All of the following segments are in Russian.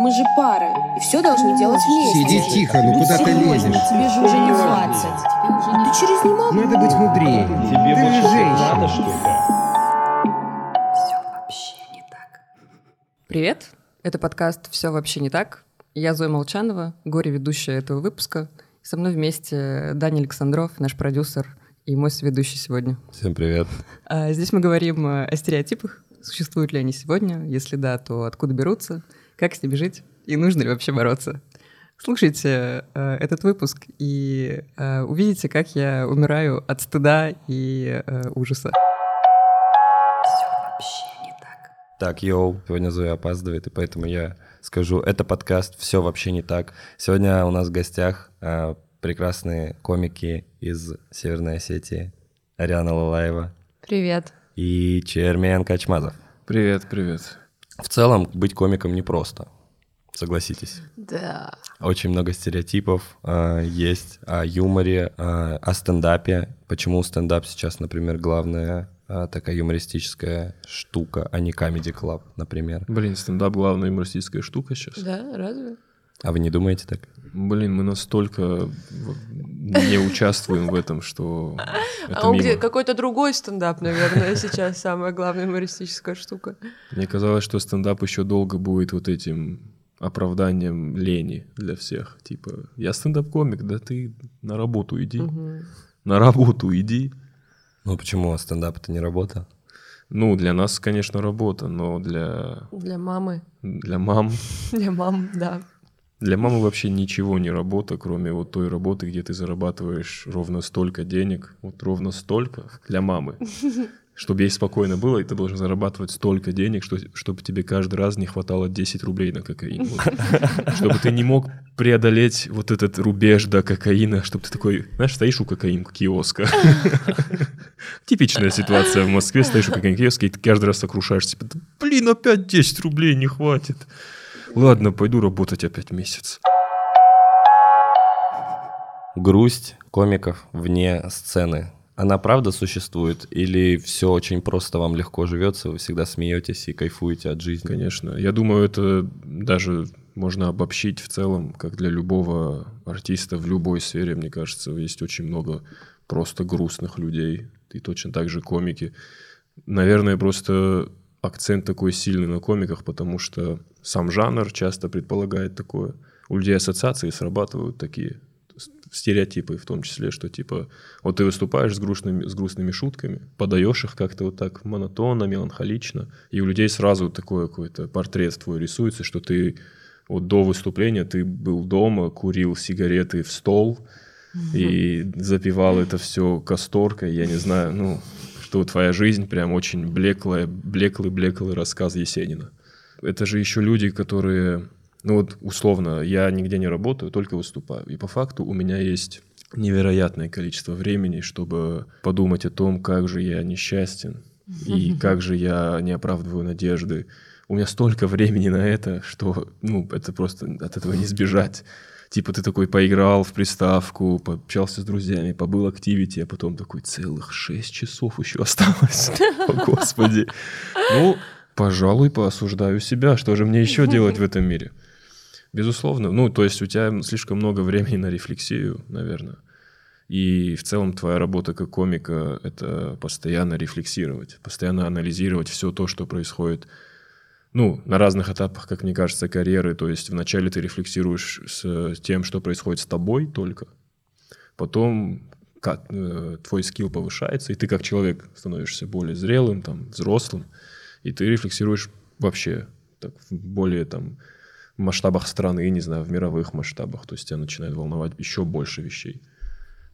Мы же пары, и все должны делать вместе. Сиди тихо, ну куда ты лезешь? Тебе же уже не 20. Ты через не могу. Надо быть мудрее. Тебе Ты больше же женщина. надо, что ли? Привет! Это подкаст «Все вообще не так». Я Зоя Молчанова, горе-ведущая этого выпуска. Со мной вместе Даня Александров, наш продюсер и мой соведущий сегодня. Всем привет. А Здесь мы говорим о стереотипах. Существуют ли они сегодня? Если да, то откуда берутся? Как с ними жить? И нужно ли вообще бороться? Слушайте э, этот выпуск и э, увидите, как я умираю от стыда и э, ужаса. Так, йоу, сегодня Зоя опаздывает, и поэтому я скажу, это подкаст «Все вообще не так». Сегодня у нас в гостях а, прекрасные комики из Северной Осетии. Ариана Лалаева Привет. и Чермен Качмазов. Привет, привет. В целом, быть комиком непросто, согласитесь. Да. Очень много стереотипов а, есть о юморе, а, о стендапе. Почему стендап сейчас, например, главная а, такая юмористическая штука, а не comedy club, например. Блин, стендап главная юмористическая штука сейчас. Да, разве? А вы не думаете так? Блин, мы настолько не участвуем в этом, что это А он мимо. где? Какой-то другой стендап, наверное, сейчас самая главная юмористическая штука. Мне казалось, что стендап еще долго будет вот этим оправданием лени для всех. Типа, я стендап-комик, да ты на работу иди. На работу иди. Ну почему? А стендап это не работа? Ну, для нас, конечно, работа, но для, Для мамы. для мам Для мам, да. Для мамы вообще ничего не работа, кроме вот той работы, где ты зарабатываешь ровно столько денег, вот ровно столько для мамы. Чтобы ей спокойно было, и ты должен зарабатывать столько денег, что, чтобы тебе каждый раз не хватало 10 рублей на кокаин. Вот. Чтобы ты не мог преодолеть вот этот рубеж до кокаина, чтобы ты такой, знаешь, стоишь у кокаин киоска. Типичная ситуация в Москве, стоишь у кокаин киоска, и ты каждый раз сокрушаешься, типа, «Да, блин, опять 10 рублей не хватит. Ладно, пойду работать опять месяц. Грусть комиков вне сцены. Она правда существует? Или все очень просто вам легко живется, вы всегда смеетесь и кайфуете от жизни? Конечно. Я думаю, это даже можно обобщить в целом, как для любого артиста в любой сфере, мне кажется, есть очень много просто грустных людей. И точно так же комики. Наверное, просто акцент такой сильный на комиках, потому что сам жанр часто предполагает такое. У людей ассоциации срабатывают такие стереотипы, в том числе, что типа вот ты выступаешь с грустными, с грустными шутками, подаешь их как-то вот так монотонно, меланхолично, и у людей сразу такой какой-то портрет твой рисуется, что ты вот до выступления ты был дома, курил сигареты в стол и запивал это все касторкой, я не знаю, ну, что твоя жизнь прям очень блеклая, блеклый-блеклый рассказ Есенина. Это же еще люди, которые, ну вот условно, я нигде не работаю, только выступаю. И по факту у меня есть невероятное количество времени, чтобы подумать о том, как же я несчастен и как же я не оправдываю надежды. У меня столько времени на это, что, ну, это просто от этого не сбежать. Типа ты такой поиграл в приставку, пообщался с друзьями, побыл активити, а потом такой целых 6 часов еще осталось. О, Господи. Ну, пожалуй, поосуждаю себя. Что же мне еще делать в этом мире? Безусловно. Ну, то есть у тебя слишком много времени на рефлексию, наверное. И в целом твоя работа как комика — это постоянно рефлексировать, постоянно анализировать все то, что происходит ну, на разных этапах, как мне кажется, карьеры. То есть вначале ты рефлексируешь с тем, что происходит с тобой только, потом как, э, твой скилл повышается, и ты как человек становишься более зрелым, там, взрослым, и ты рефлексируешь вообще так, в более там масштабах страны, не знаю, в мировых масштабах. То есть тебя начинает волновать еще больше вещей.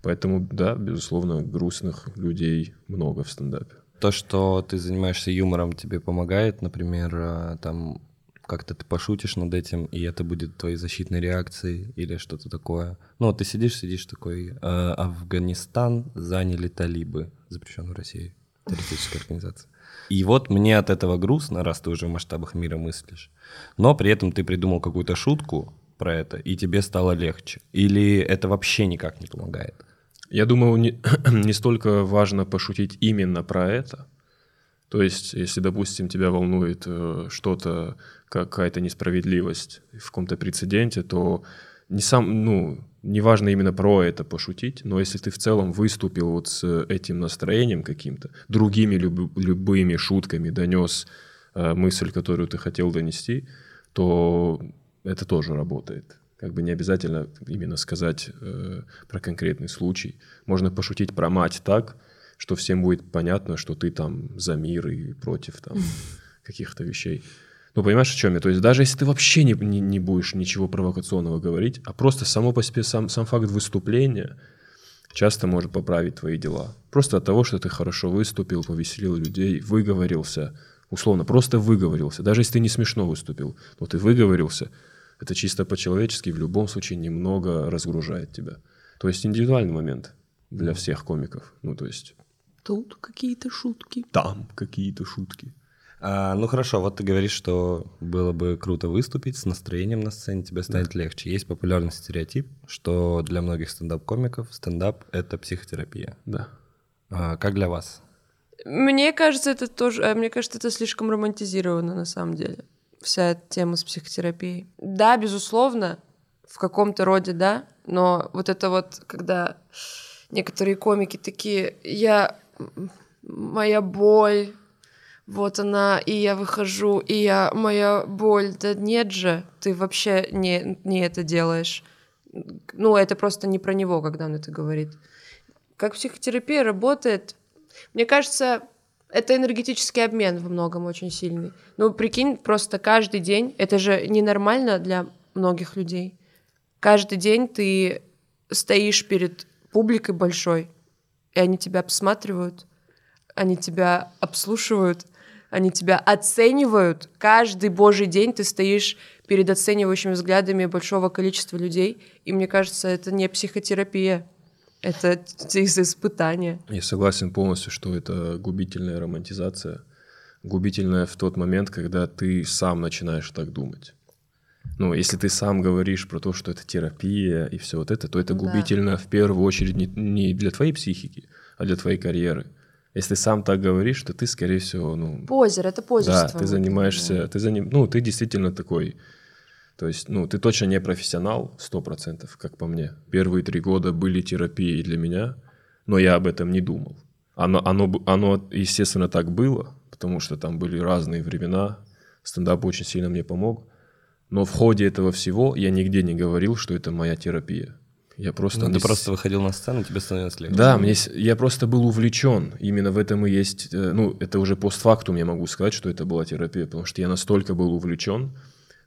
Поэтому, да, безусловно, грустных людей много в стендапе. То, что ты занимаешься юмором, тебе помогает, например, а, там как-то ты пошутишь над этим, и это будет твоей защитной реакцией или что-то такое. Ну, ты сидишь, сидишь такой, э, Афганистан заняли талибы, запрещенную в России, террористическая организация. И вот мне от этого грустно, раз ты уже в масштабах мира мыслишь. Но при этом ты придумал какую-то шутку про это, и тебе стало легче. Или это вообще никак не помогает? Я думаю, не, не столько важно пошутить именно про это, То есть, если, допустим, тебя волнует э, что-то, какая-то несправедливость в каком-то прецеденте, то не сам, ну, неважно именно про это пошутить, но если ты в целом выступил вот с этим настроением каким-то, другими люб- любыми шутками донес э, мысль, которую ты хотел донести, то это тоже работает. Как бы не обязательно именно сказать э, про конкретный случай. Можно пошутить про мать так, что всем будет понятно, что ты там за мир и против там каких-то вещей. Ну, понимаешь, о чем я? То есть даже если ты вообще не, не, не будешь ничего провокационного говорить, а просто само по себе сам, сам факт выступления часто может поправить твои дела. Просто от того, что ты хорошо выступил, повеселил людей, выговорился, условно, просто выговорился. Даже если ты не смешно выступил, но ты выговорился, это чисто по-человечески в любом случае немного разгружает тебя. То есть индивидуальный момент для всех комиков. Ну, то есть Тут какие-то шутки. там какие-то шутки. А, ну хорошо, вот ты говоришь, что было бы круто выступить с настроением на сцене, тебе станет легче. Есть популярный стереотип, что для многих стендап-комиков стендап — это психотерапия. Да. А, как для вас? Мне кажется, это тоже, э, мне кажется, это слишком романтизировано на самом деле. Вся тема с психотерапией. Да, безусловно, в каком-то роде, да, но вот это вот, когда некоторые комики такие, я, моя боль, вот она, и я выхожу, и я, моя боль, да нет же, ты вообще не, не это делаешь. Ну, это просто не про него, когда он это говорит. Как психотерапия работает, мне кажется, это энергетический обмен во многом очень сильный. Ну, прикинь, просто каждый день, это же ненормально для многих людей. Каждый день ты стоишь перед публикой большой, и они тебя обсматривают, они тебя обслушивают, они тебя оценивают. Каждый божий день ты стоишь перед оценивающими взглядами большого количества людей, и мне кажется, это не психотерапия, это из испытания. Я согласен полностью, что это губительная романтизация. Губительная в тот момент, когда ты сам начинаешь так думать. Ну, если ты сам говоришь про то, что это терапия и все вот это, то это Да. губительно в первую очередь не, не для твоей психики, а для твоей карьеры. Если ты сам так говоришь, то ты, скорее всего, ну, Позер, это позерство. да, ты занимаешься, ты заним, ну, ты действительно такой, то есть, ну, ты точно не профессионал, сто процентов, как по мне. Первые три года были терапией для меня, но я об этом не думал. Оно, оно, оно, естественно, так было, потому что там были разные времена, стендап очень сильно мне помог, но в ходе этого всего я нигде не говорил, что это моя терапия. Я просто... Ну, не ты просто выходил на сцену, тебе становилось легче. да, мне, я просто был увлечен. Именно в этом и есть, э, ну, это уже постфактум я могу сказать, что это была терапия, потому что я настолько был увлечен,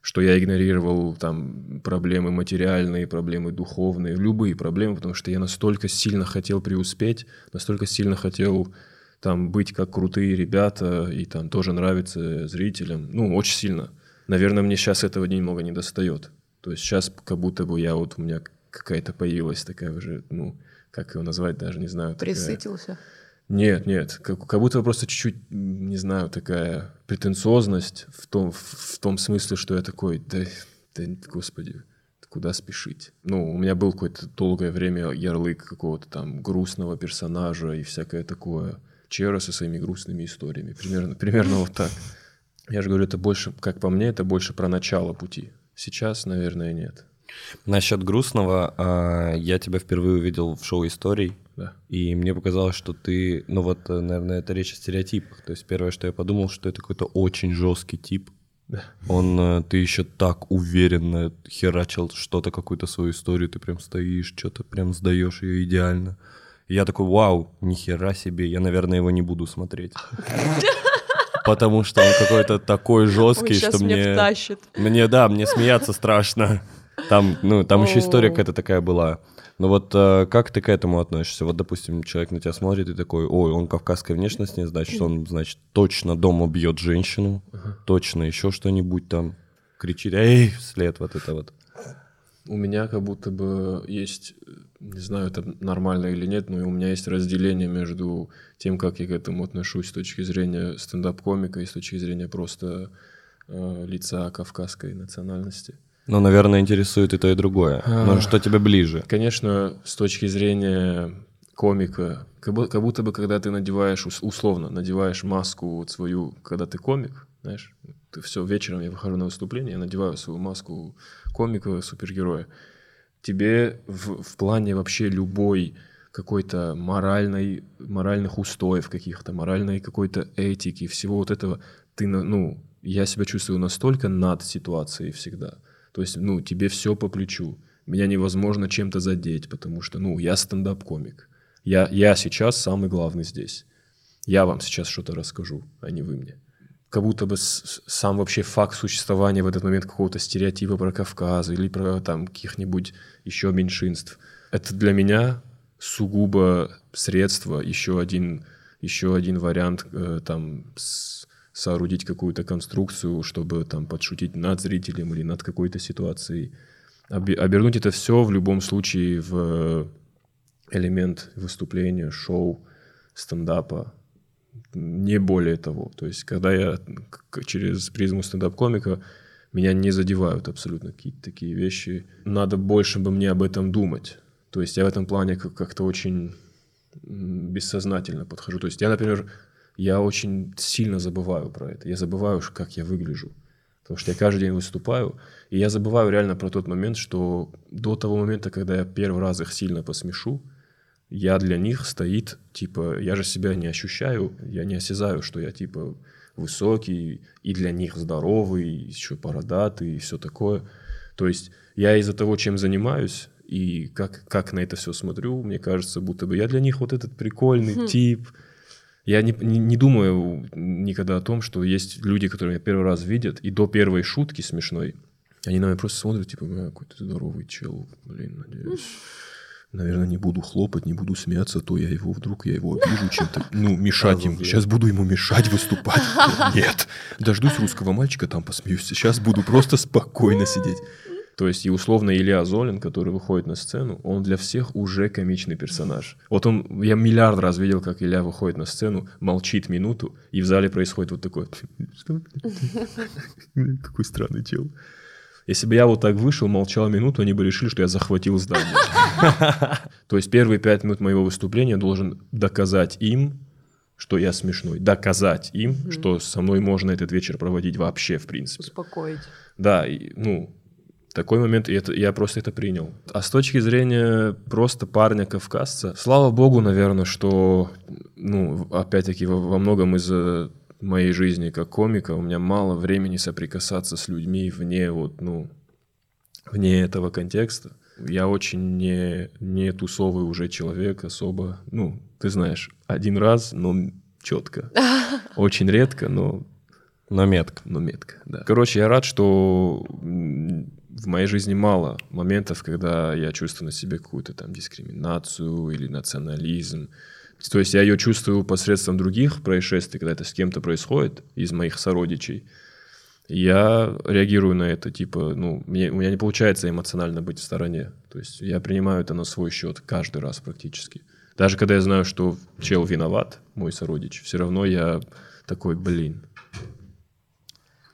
что я игнорировал там проблемы материальные, проблемы духовные, любые проблемы, потому что я настолько сильно хотел преуспеть, настолько сильно хотел там быть как крутые ребята и там тоже нравиться зрителям. Ну, очень сильно. Наверное, мне сейчас этого немного не достает. То есть сейчас как будто бы я вот у меня какая-то появилась такая уже, ну, как его назвать, даже не знаю. такая- Присытился. Нет, нет, как, как будто просто чуть-чуть, не знаю, такая претенциозность в том, в, в том смысле, что я такой, да, да, господи, куда спешить? Ну, у меня был какое-то долгое время ярлык какого-то там грустного персонажа и всякое такое. Чера со своими грустными историями. Примерно, примерно вот так. Я же говорю, это больше, как по мне, это больше про начало пути. Сейчас, наверное, нет. Насчет грустного, а, я тебя впервые увидел в шоу историй, Да. и мне показалось, что ты, ну вот, э, наверное, это речь о стереотипах. То есть первое, что я подумал, что это какой-то очень жесткий тип. Он, э, ты еще так уверенно херачил что-то, какую-то свою историю, ты прям стоишь, что-то прям сдаешь ее идеально. И я такой, вау, ни хера себе, я, наверное, его не буду смотреть. Потому что он какой-то такой жесткий, что мне... втащит. Мне, да, мне смеяться страшно. Там, ну, там еще история какая-то такая была. Но вот э, как ты к этому относишься? Вот, допустим, человек на тебя смотрит и такой, ой, он кавказской внешности, значит, он, значит, точно дома бьет женщину, точно еще что-нибудь там кричит, эй, вслед вот это вот. У меня как будто бы есть, не знаю, это нормально или нет, но у меня есть разделение между тем, как я к этому отношусь с точки зрения стендап-комика и с точки зрения просто э, лица кавказской национальности. Ну, наверное, интересует и то, и другое. А. Ну, что тебе ближе? Конечно, с точки зрения комика, как бу- как будто бы, когда ты надеваешь, ус- условно, надеваешь маску свою, когда ты комик, знаешь, ты все, вечером я выхожу на выступление, я надеваю свою маску комика, супергероя. Тебе в, в плане вообще любой какой-то моральной, моральных устоев каких-то, моральной какой-то этики, всего вот этого, ты, ну, я себя чувствую настолько над ситуацией всегда. То есть, ну, тебе все по плечу. Меня невозможно чем-то задеть, потому что, ну, я стендап-комик. Я, я сейчас самый главный здесь. Я вам сейчас что-то расскажу, а не вы мне. Как будто бы сам вообще факт существования в этот момент какого-то стереотипа про Кавказ или про там каких-нибудь еще меньшинств. Это для меня сугубо средство, еще один, еще один вариант э, там с- соорудить какую-то конструкцию, чтобы там подшутить над зрителем или над какой-то ситуацией. Обе- обернуть это все в любом случае в элемент выступления, шоу, стендапа, не более того. То есть, когда я через призму стендап-комика, меня не задевают абсолютно какие-то такие вещи. Надо больше бы мне об этом думать. То есть я в этом плане как- как-то очень бессознательно подхожу. То есть я, например, я очень сильно забываю про это. Я забываю, как я выгляжу. Потому что я каждый день выступаю, и я забываю реально про тот момент, что до того момента, когда я первый раз их сильно посмешу, я для них стоит, типа, я же себя не ощущаю, я не осязаю, что я, типа, высокий, и для них здоровый, еще бородатый, и все такое. То есть я из-за того, чем занимаюсь, и как, как на это все смотрю, мне кажется, будто бы я для них вот этот прикольный тип. Я не, не, не думаю никогда о том, что есть люди, которые меня первый раз видят, и до первой шутки смешной, они на меня просто смотрят, типа, «Бля, какой-то здоровый чел, блин, надеюсь. Наверное, не буду хлопать, не буду смеяться, а то я его вдруг я его обижу чем-то. Ну, мешать ему. Сейчас буду ему мешать выступать. Нет. Дождусь русского мальчика, там посмеюсь. Сейчас буду просто спокойно сидеть. То есть, и условно Илья Золин, который выходит на сцену, он для всех уже комичный персонаж. Вот он, я миллиард раз видел, как Илья выходит на сцену, молчит минуту, и в зале происходит вот такое. Что? Какой странный чел. Если бы я вот так вышел, молчал минуту, они бы решили, что я захватил здание. То есть первые пять минут моего выступления должен доказать им, что я смешной. Доказать им, что со мной можно этот вечер проводить вообще, в принципе. Успокоить. Да, ну, такой момент, и это, я просто это принял. А с точки зрения просто парня-кавказца, слава богу, наверное, что, ну, опять-таки, во, во многом из-за моей жизни как комика у меня мало времени соприкасаться с людьми вне вот, ну, вне этого контекста. Я очень не, не тусовый уже человек особо. Ну, ты знаешь, один раз, но четко. Очень редко, но Но метко. но метко, да. Короче, я рад, что в моей жизни мало моментов, когда я чувствую на себе какую-то там дискриминацию или национализм. То есть я ее чувствую посредством других происшествий, когда это с кем-то происходит, из моих сородичей. Я реагирую на это, типа, ну, мне, у меня не получается эмоционально быть в стороне. То есть я принимаю это на свой счет каждый раз практически. Даже когда я знаю, что чел виноват, мой сородич, все равно я такой, блин,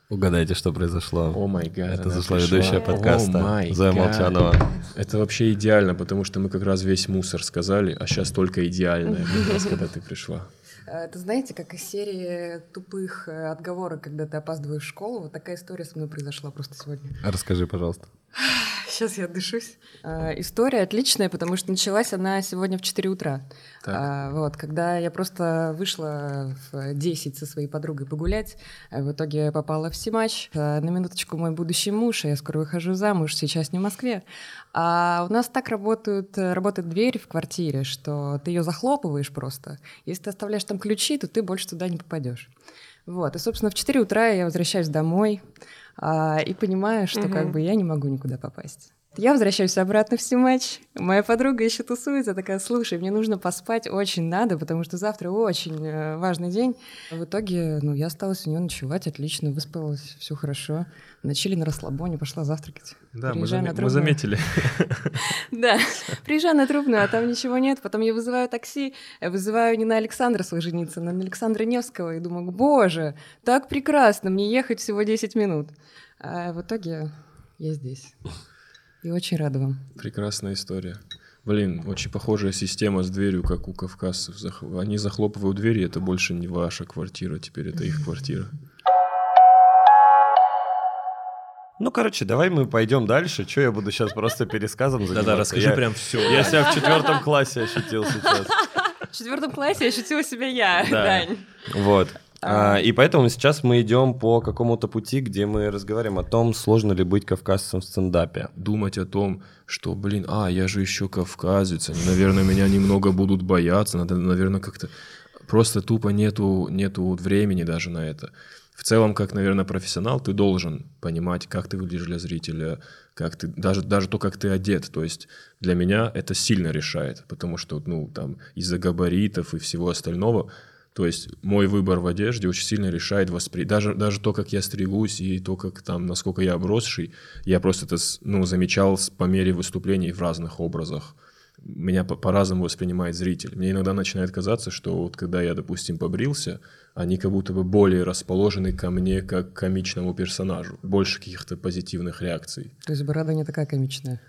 Угадайте, что произошло. о май гад. Это зашла пришла. ведущая подкаста май Зоя гад. Молчанова. Это вообще идеально, потому что мы как раз весь мусор сказали, а сейчас только идеальное, как раз, когда ты пришла. Это знаете, как из серии тупых э, отговорок, когда ты опаздываешь в школу, вот такая история со мной произошла просто сегодня. Расскажи, пожалуйста. Сейчас я дышусь. А, История отличная, потому что началась она сегодня в 4 утра. Так. А, Вот, когда я просто вышла в 10 со своей подругой погулять, а в итоге попала в Симач. А, На минуточку мой будущий муж, а я скоро выхожу замуж, сейчас не в Москве. А у нас так работают, э, работает дверь в квартире, что ты ее захлопываешь просто. Если ты оставляешь там ключи, то ты больше туда не попадешь. Вот, и, собственно, в 4 утра я возвращаюсь домой а, и понимаю, что как бы я не могу никуда попасть. Я возвращаюсь обратно в Симач. Моя подруга еще тусуется, такая, слушай, мне нужно поспать, очень надо, потому что завтра очень э, важный день. В итоге, ну, я осталась у нее ночевать, отлично, выспалась, все хорошо. Ночили на расслабоне, пошла завтракать. Да, мы, Приезжаю заме- на мы заметили. Да, приезжаю на Трубную, а там ничего нет. Потом я вызываю такси, я вызываю не на Александра Солженицына, а на Александра Невского, и думаю, боже, так прекрасно, мне ехать всего 10 минут. А в итоге я здесь. И очень рада вам. Прекрасная история. Блин, очень похожая система с дверью, как у кавказцев. Они захлопывают двери, это больше не ваша квартира, теперь это их квартира. Ну, короче, давай мы пойдем дальше. Че я буду сейчас просто пересказом заниматься? Да-да, расскажи Я- прям все. Я себя в четвертом классе ощутил сейчас. В четвертом классе ощутила себя я, Да. Дань. Вот. А, и поэтому сейчас мы идем по какому-то пути, где мы разговариваем о том, сложно ли быть кавказцем в стендапе. Думать о том, что, блин, а, я же еще кавказец, они, наверное, меня немного будут бояться, надо, наверное, как-то... Просто тупо нету, нету вот времени даже на это. В целом, как, наверное, профессионал, ты должен понимать, как ты выглядишь для зрителя, как ты, даже, даже то, как ты одет. То есть для меня это сильно решает, потому что, ну, там, из-за габаритов и всего остального, то есть мой выбор в одежде очень сильно решает воспри... Даже, даже то, как я стригусь и то, как там, насколько я обросший, я просто это, ну, замечал по мере выступлений в разных образах. Меня по- по-разному воспринимает зритель. Мне иногда начинает казаться, что вот когда я, допустим, побрился, они как будто бы более расположены ко мне как к комичному персонажу. Больше каких-то позитивных реакций. То есть борода не такая комичная.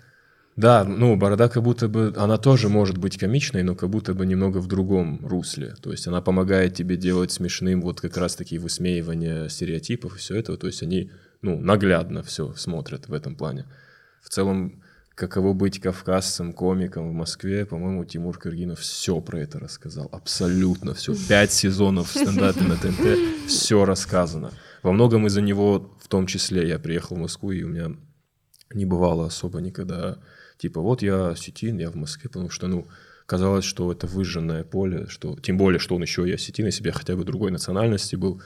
Да, ну, борода как будто бы, она тоже может быть комичной, но как будто бы немного в другом русле. То есть она помогает тебе делать смешным вот как раз-таки высмеивание стереотипов и все это. То есть они, ну, наглядно все смотрят в этом плане. В целом, каково быть кавказцем, комиком в Москве, по-моему, Тимур Кыргинов все про это рассказал. Абсолютно все. Пять сезонов в на ТНТ, все рассказано. Во многом из-за него, в том числе, я приехал в Москву, и у меня не бывало особо никогда. Типа, вот я осетин, я в Москве, потому что, ну, казалось, что это выжженное поле, что тем более, что он еще и осетин, если бы я хотя бы другой национальности был,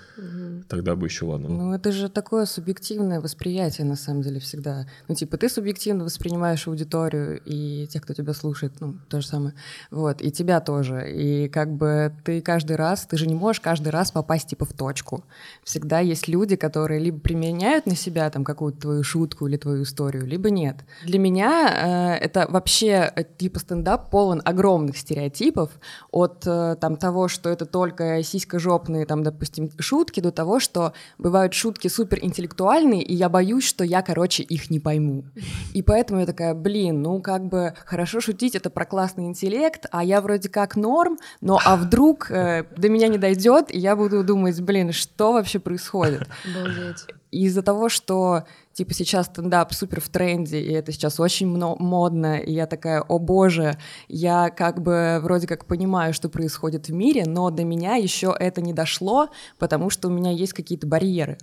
тогда бы еще ладно. Ну, это же такое субъективное восприятие, на самом деле, всегда. Ну, типа, ты субъективно воспринимаешь аудиторию и тех, кто тебя слушает, ну, то же самое. Вот, и тебя тоже. И как бы ты каждый раз, ты же не можешь каждый раз попасть, типа, в точку. Всегда есть люди, которые либо применяют на себя там какую-то твою шутку или твою историю, либо нет. Для меня э, это вообще, э, типа, стендап полон огромных стереотипов от э, там того, что это только сисько-жопные, там, допустим, шутки, до того, что бывают шутки суперинтеллектуальные, и я боюсь, что я, короче, их не пойму. И поэтому я такая, блин, ну как бы хорошо шутить, это про классный интеллект, а я вроде как норм, но а вдруг э, до меня не дойдет, и я буду думать, блин, что вообще происходит? Обалдеть. Из-за того, что типа сейчас стендап супер в тренде, и это сейчас очень модно, и я такая, о боже, я как бы вроде как понимаю, что происходит в мире, но до меня еще это не дошло, потому что у меня есть какие-то барьеры.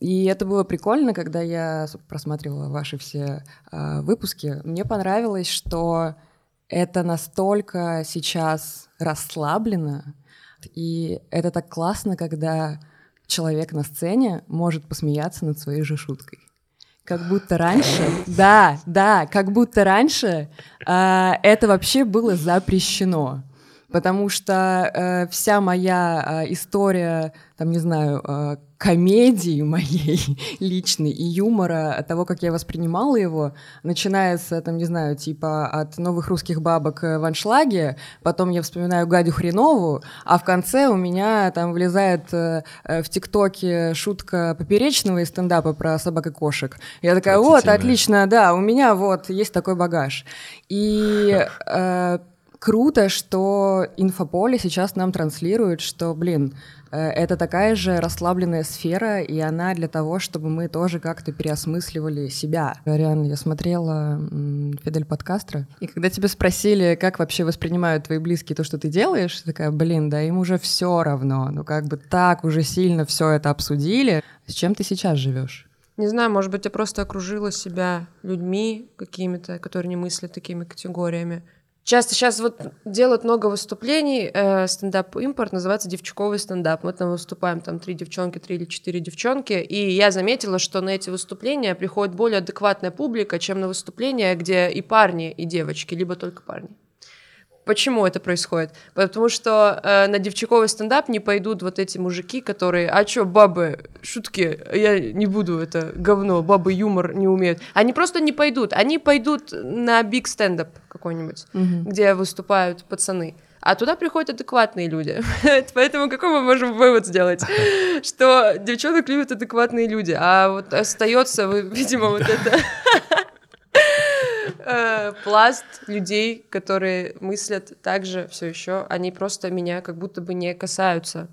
И это было прикольно, когда я просматривала ваши все а, выпуски. Мне понравилось, что это настолько сейчас расслаблено, и это так классно, когда человек на сцене может посмеяться над своей же шуткой. Как будто раньше, да, да, как будто раньше а, это вообще было запрещено. Потому что э, вся моя а, история, там, не знаю, а, комедии моей личной и юмора, от того, как я воспринимала его, начинается, там, не знаю, типа от новых русских бабок э, в аншлаге, потом я вспоминаю Гадю Хренову, а в конце у меня там влезает э, э, в ТикТоке шутка поперечного из стендапа про собак и кошек. Я такая, вот, отлично, да, у меня вот есть такой багаж. И э, круто, что инфополе сейчас нам транслирует, что, блин, это такая же расслабленная сфера, и она для того, чтобы мы тоже как-то переосмысливали себя. Ариан, я смотрела Фидель подкастра, и когда тебя спросили, как вообще воспринимают твои близкие то, что ты делаешь, ты такая, блин, да им уже все равно, ну как бы так уже сильно все это обсудили. С чем ты сейчас живешь? Не знаю, может быть, я просто окружила себя людьми какими-то, которые не мыслят такими категориями. Часто сейчас вот делают много выступлений, э, стендап-импорт называется девчонковый стендап. Мы там выступаем, там три девчонки, три или четыре девчонки, и я заметила, что на эти выступления приходит более адекватная публика, чем на выступления, где и парни, и девочки, либо только парни. Почему это происходит? Потому что э, на девчонковый стендап не пойдут вот эти мужики, которые, а чё, бабы, шутки, я не буду, это говно, бабы юмор не умеют. Они просто не пойдут, они пойдут на биг стендап какой-нибудь, где выступают пацаны. А туда приходят адекватные люди. Поэтому какой мы можем вывод сделать? Что девчонок любят адекватные люди, а вот остается, видимо, вот это э, пласт людей, которые мыслят так же все еще, они просто меня как будто бы не касаются.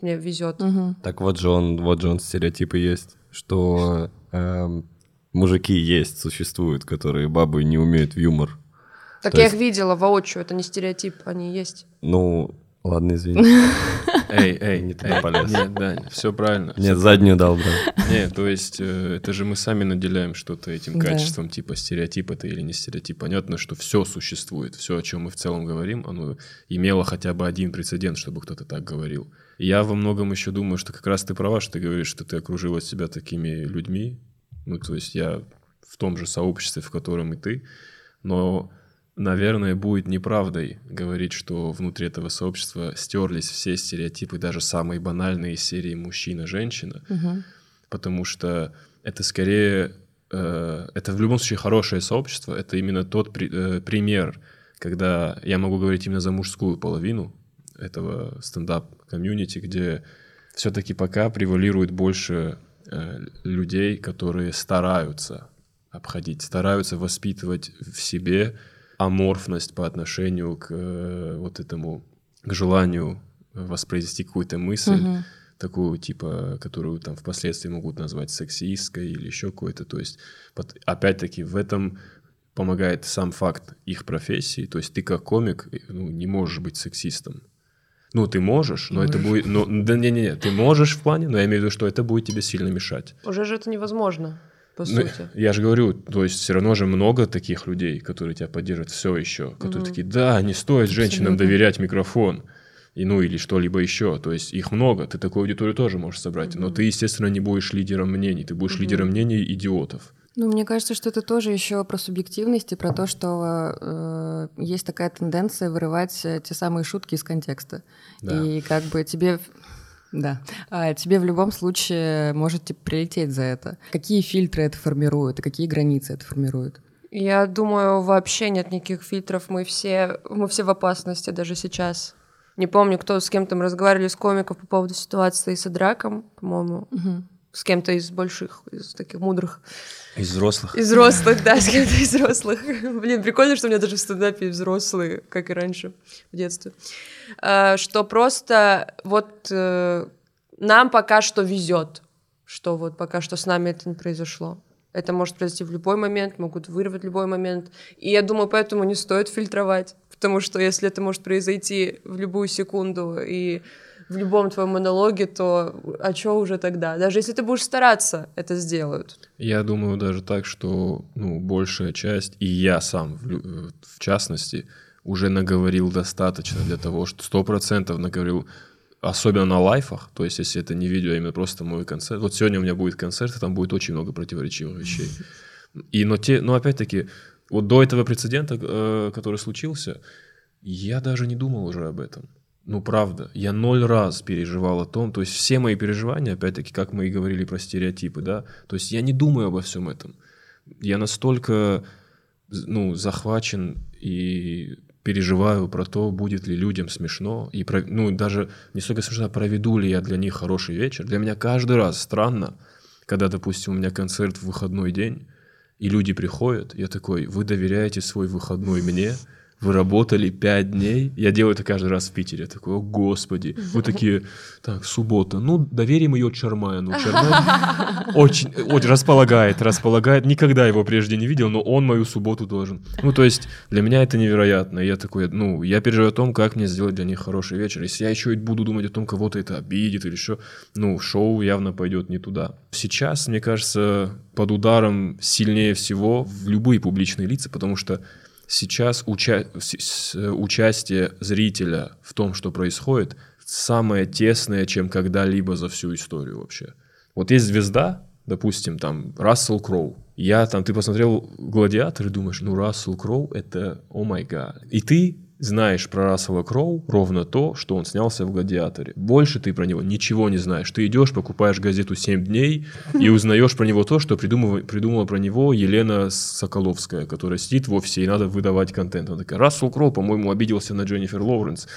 Мне везет. Так вот же он, вот же он стереотипы есть, что эм, мужики есть, существуют, которые бабы не умеют в юмор. Так То я есть- их видела воочию, это не стереотип, они есть. Ну, ладно, извини. Эй, эй, Не туда полез. Нет, Дань, все правильно. Нет, заднюю дал, брат. Нет, то есть э, это же мы сами наделяем что-то этим Да. качеством, типа стереотип это или не стереотип. Понятно, что все существует, все, о чем мы в целом говорим, оно имело хотя бы один прецедент, чтобы кто-то так говорил. Я во многом еще думаю, что как раз ты права, что ты говоришь, что ты окружила себя такими людьми. Ну, то есть я в том же сообществе, в котором и ты, но наверное, будет неправдой говорить, что внутри этого сообщества стерлись все стереотипы, даже самые банальные серии мужчина-женщина, потому что это скорее, э, это в любом случае хорошее сообщество, это именно тот при- э, пример, когда я могу говорить именно за мужскую половину этого стендап-комьюнити, где все-таки пока превалирует больше э, людей, которые стараются обходить, стараются воспитывать в себе аморфность по отношению к э, вот этому, к желанию воспроизвести какую-то мысль, такую, типа, которую там впоследствии могут назвать сексистской или еще какой-то. То есть, под- опять-таки, в этом помогает сам факт их профессии. То есть ты как комик э, ну, не можешь быть сексистом. Ну, ты можешь, но это будет... Ну, да не-не-не, ты можешь в плане, но я имею в виду, что это будет тебе сильно мешать. Уже же это невозможно, по Ну, сути. я же говорю, то есть все равно же много таких людей, которые тебя поддерживают все еще, которые такие, да, не стоит женщинам доверять микрофон, и ну или что-либо еще. То есть их много, ты такую аудиторию тоже можешь собрать, но ты, естественно, не будешь лидером мнений, ты будешь лидером мнений идиотов. Ну, мне кажется, что это тоже еще про субъективность и про то, что э, есть такая тенденция вырывать э, те самые шутки из контекста. Да. И как бы тебе... Да. А тебе в любом случае может типа, прилететь за это. Какие фильтры это формируют и какие границы это формируют? Я думаю, вообще нет никаких фильтров. Мы все, мы все в опасности даже сейчас. Не помню, кто с кем-то мы разговаривали с комиков по поводу ситуации с Драком, по-моему. С кем-то из больших, из таких мудрых. Из взрослых. Из взрослых, да, с из взрослых. Блин, прикольно, что у меня даже в стендапе взрослые, как и раньше, в детстве. А, Что просто вот э, нам пока что везет, что вот пока что с нами это не произошло. Это может произойти в любой момент, могут вырвать в любой момент. И я думаю, поэтому не стоит фильтровать, потому что если это может произойти в любую секунду и в любом твоем монологе, то а что уже тогда? Даже если ты будешь стараться, это сделают. Я думаю даже так, что ну, большая часть, и я сам в, лю- в частности, уже наговорил достаточно для того, что сто процентов наговорил, особенно на лайфах, то есть если это не видео, а именно просто мой концерт. Вот сегодня у меня будет концерт, и там будет очень много противоречивых вещей. И но, те, но опять-таки, вот до этого прецедента, э, который случился, я даже не думал уже об этом. Ну, правда, я ноль раз переживал о том, то есть все мои переживания, опять-таки, как мы и говорили про стереотипы, да, то есть я не думаю обо всем этом. Я настолько, ну, захвачен и переживаю про то, будет ли людям смешно, и, про- ну, даже не столько смешно, а проведу ли я для них хороший вечер. Для меня каждый раз странно, когда, допустим, у меня концерт в выходной день, и люди приходят, я такой, вы доверяете свой выходной мне? Вы работали пять дней? Я делаю это каждый раз в Питере. Я такой, о господи. Вы такие, так, суббота. Ну, доверим ее Чармаю. Ну, Чармай очень, очень располагает, располагает. Никогда его прежде не видел, но он мою субботу должен. Ну, то есть, для меня это невероятно. Я такой, ну, я переживаю о том, как мне сделать для них хороший вечер. Если я еще и буду думать о том, кого-то это обидит или еще, ну, шоу явно пойдет не туда. Сейчас, мне кажется, под ударом сильнее всего в любые публичные лица, потому что сейчас уча- с- участие зрителя в том, что происходит, самое тесное, чем когда-либо за всю историю вообще. Вот есть звезда, допустим, там, Рассел Кроу. Я там, ты посмотрел «Гладиатор» и думаешь, ну, Рассел Кроу — это, о май гад. И ты знаешь про Рассела Кроу ровно то, что он снялся в «Гладиаторе». Больше ты про него ничего не знаешь. Ты идешь, покупаешь газету «Семь дней» и узнаешь про него то, что придумала, придумала про него Елена Соколовская, которая сидит в офисе и надо выдавать контент. Она такая, Рассел Кроу, по-моему, обиделся на Дженнифер Лоуренс.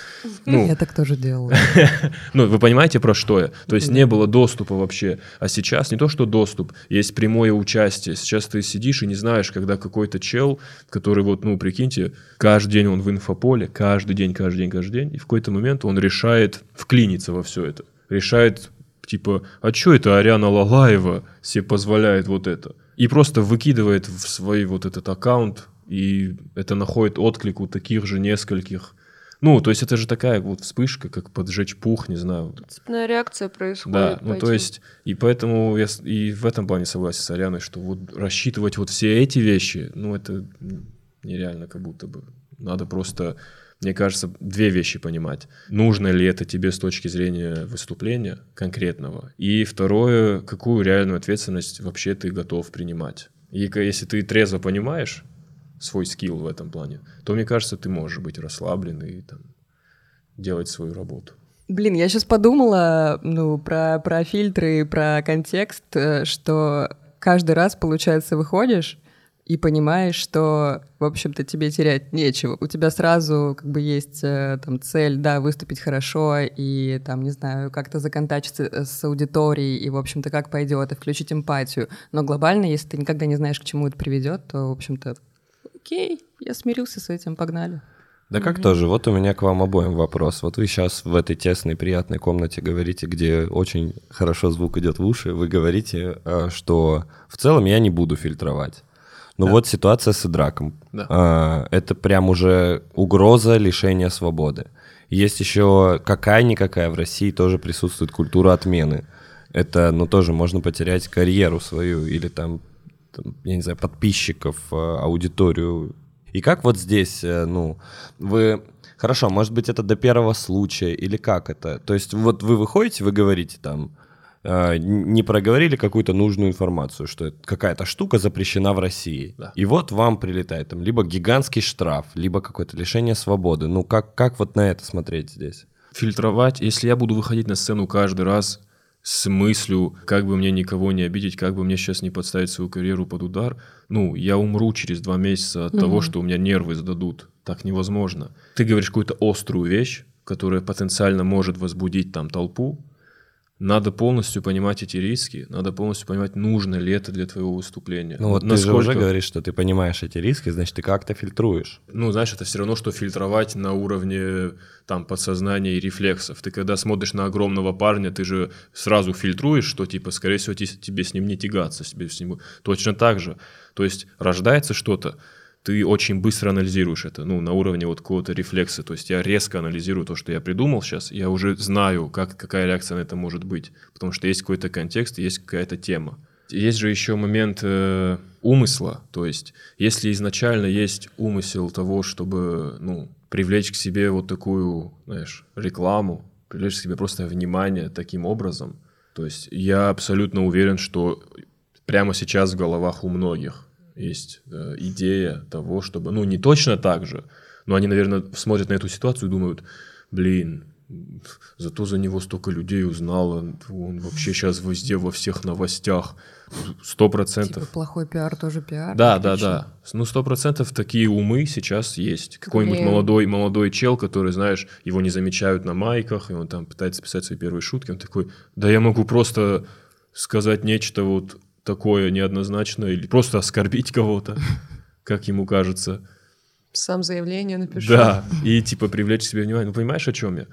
Ну, Я так тоже делала. ну, вы понимаете, про что я? То есть не было доступа вообще. А сейчас не то, что доступ, есть прямое участие. Сейчас ты сидишь и не знаешь, когда какой-то чел, который вот, ну, прикиньте, каждый день он в инфополе, каждый день, каждый день, каждый день, и в какой-то момент он решает вклиниться во все это. Решает, типа, а что это Ариана Лагаева себе позволяет вот это? И просто выкидывает в свой вот этот аккаунт, и это находит отклик у таких же нескольких ну, то есть это же такая вот вспышка, как поджечь пух, не знаю. Цепная реакция происходит. Да, ну по то этим. есть, и поэтому я и в этом плане согласен с Арианой, что вот рассчитывать вот все эти вещи, ну это нереально как будто бы. Надо просто, мне кажется, две вещи понимать. Нужно ли это тебе с точки зрения выступления конкретного? И второе, какую реальную ответственность вообще ты готов принимать? И если ты трезво понимаешь свой скилл в этом плане, то, мне кажется, ты можешь быть расслаблен и там, делать свою работу. Блин, я сейчас подумала, ну, про, про фильтры про контекст, э, что каждый раз, получается, выходишь и понимаешь, что, в общем-то, тебе терять нечего. У тебя сразу как бы есть э, там цель, да, выступить хорошо и там, не знаю, как-то законтачиться э, с аудиторией и, в общем-то, как пойдет, и включить эмпатию. Но глобально, если ты никогда не знаешь, к чему это приведет, то, в общем-то, окей, я смирился с этим, погнали. Да как тоже, вот у меня к вам обоим вопрос. Вот вы сейчас в этой тесной, приятной комнате говорите, где очень хорошо звук идет в уши, вы говорите, э, что в целом я не буду фильтровать. Но Да. вот ситуация с Идраком. Да. А, Это прям уже угроза лишения свободы. Есть еще какая-никакая в России тоже присутствует культура отмены. Это, ну, тоже можно потерять карьеру свою или там, там, я не знаю, подписчиков, э, аудиторию. И как вот здесь, э, ну, вы... Хорошо, может быть, это до первого случая или как это? То есть вот вы выходите, вы говорите там, не проговорили какую-то нужную информацию, что какая-то штука запрещена в России. Да. И вот вам прилетает там либо гигантский штраф, либо какое-то лишение свободы. Ну как, как вот на это смотреть здесь? фильтровать, если я буду выходить на сцену каждый раз с мыслью, как бы мне никого не обидеть, как бы мне сейчас не подставить свою карьеру под удар, ну, я умру через два месяца от того, что у меня нервы сдадут. Так невозможно. Ты говоришь какую-то острую вещь, которая потенциально может возбудить там толпу, надо полностью понимать эти риски, надо полностью понимать, нужно ли это для твоего выступления. Ну вот ты же уже говоришь, что ты понимаешь эти риски, значит, ты как-то фильтруешь. ну, знаешь, это все равно, что фильтровать на уровне там подсознания и рефлексов. Ты когда смотришь на огромного парня, ты же сразу фильтруешь, что типа, скорее всего, тебе с ним не тягаться, тебе с ним точно так же. То есть рождается что-то, ты очень быстро анализируешь это, ну, на уровне вот какого-то рефлекса. То есть я резко анализирую то, что я придумал сейчас, я уже знаю, как, какая реакция на это может быть. Потому что есть какой-то контекст, есть какая-то тема. Есть же еще момент э, умысла, то есть если изначально есть умысел того, чтобы ну, привлечь к себе вот такую, знаешь, рекламу, привлечь к себе просто внимание таким образом, то есть я абсолютно уверен, что прямо сейчас в головах у многих есть э, идея того, чтобы, ну не точно так же, но они, наверное, смотрят на эту ситуацию и думают, блин, зато за него столько людей узнало, он вообще сейчас везде во всех новостях, сто процентов. Типа плохой пиар тоже пиар. Да, да, Отлично. да. Ну, сто процентов такие умы сейчас есть. Какой-нибудь молодой, молодой чел, который, знаешь, его не замечают на майках, и он там пытается писать свои первые шутки, он такой, да я могу просто сказать нечто вот такое неоднозначное, или просто оскорбить кого-то, как ему кажется. Сам заявление напишу. Да, и типа привлечь к себе внимание. Ну, понимаешь, о чем я?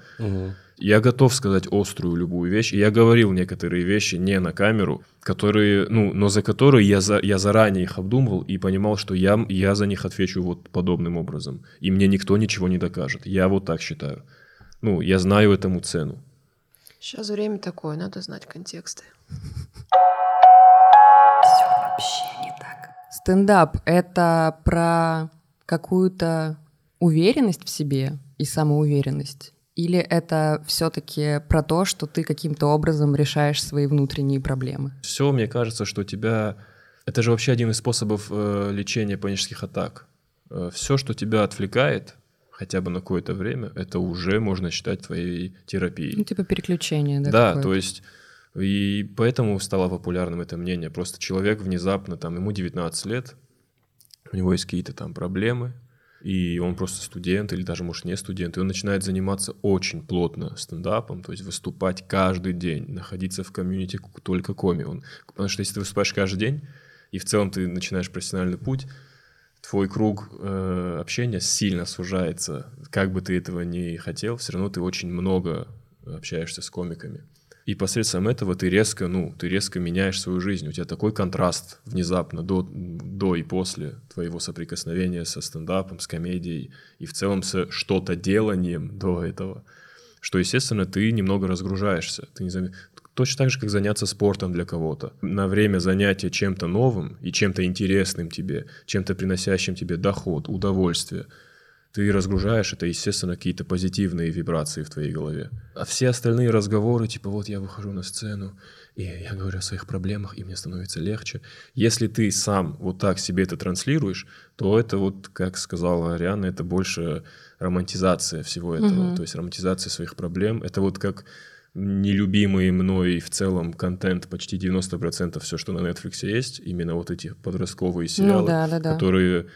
Я готов сказать острую любую вещь. И я говорил некоторые вещи не на камеру, которые, ну, но за которые я, за, я заранее их обдумывал и понимал, что я, я за них отвечу вот подобным образом. И мне никто ничего не докажет. Я вот так считаю. Ну, я знаю этому цену. Сейчас время такое, надо знать контексты. Стендап — это про какую-то уверенность в себе и самоуверенность? Или это все-таки про то, что ты каким-то образом решаешь свои внутренние проблемы? Все, мне кажется, что тебя... Это же вообще один из способов э, лечения панических атак. все, что тебя отвлекает, хотя бы на какое-то время, это уже можно считать твоей терапией. Ну, типа переключение, да? Да, то есть и поэтому стало популярным это мнение. Просто человек внезапно, там, ему 19 лет, у него есть какие-то там проблемы, и он просто студент, или даже, может, не студент, и он начинает заниматься очень плотно стендапом, то есть выступать каждый день, находиться в комьюнити только коми. Он, потому что если ты выступаешь каждый день, и в целом ты начинаешь профессиональный путь, твой круг э, общения сильно сужается. Как бы ты этого не хотел, все равно ты очень много общаешься с комиками. И посредством этого ты резко, ну, ты резко меняешь свою жизнь. У тебя такой контраст внезапно до, до и после твоего соприкосновения со стендапом, с комедией и в целом с что-то деланием до этого, что, естественно, ты немного разгружаешься. Ты не зам... Точно так же, как заняться спортом для кого-то. На время занятия чем-то новым и чем-то интересным тебе, чем-то приносящим тебе доход, удовольствие – ты разгружаешь, это, естественно, какие-то позитивные вибрации в твоей голове. А все остальные разговоры, типа, вот я выхожу на сцену, и я говорю о своих проблемах, и мне становится легче. Если ты сам вот так себе это транслируешь, то это вот, как сказала Ариана, это больше романтизация всего этого, Мгм. то есть романтизация своих проблем. Это вот как нелюбимый мной в целом контент, почти 90% все, что на Netflix есть, именно вот эти подростковые сериалы, Ну да, да, да. которые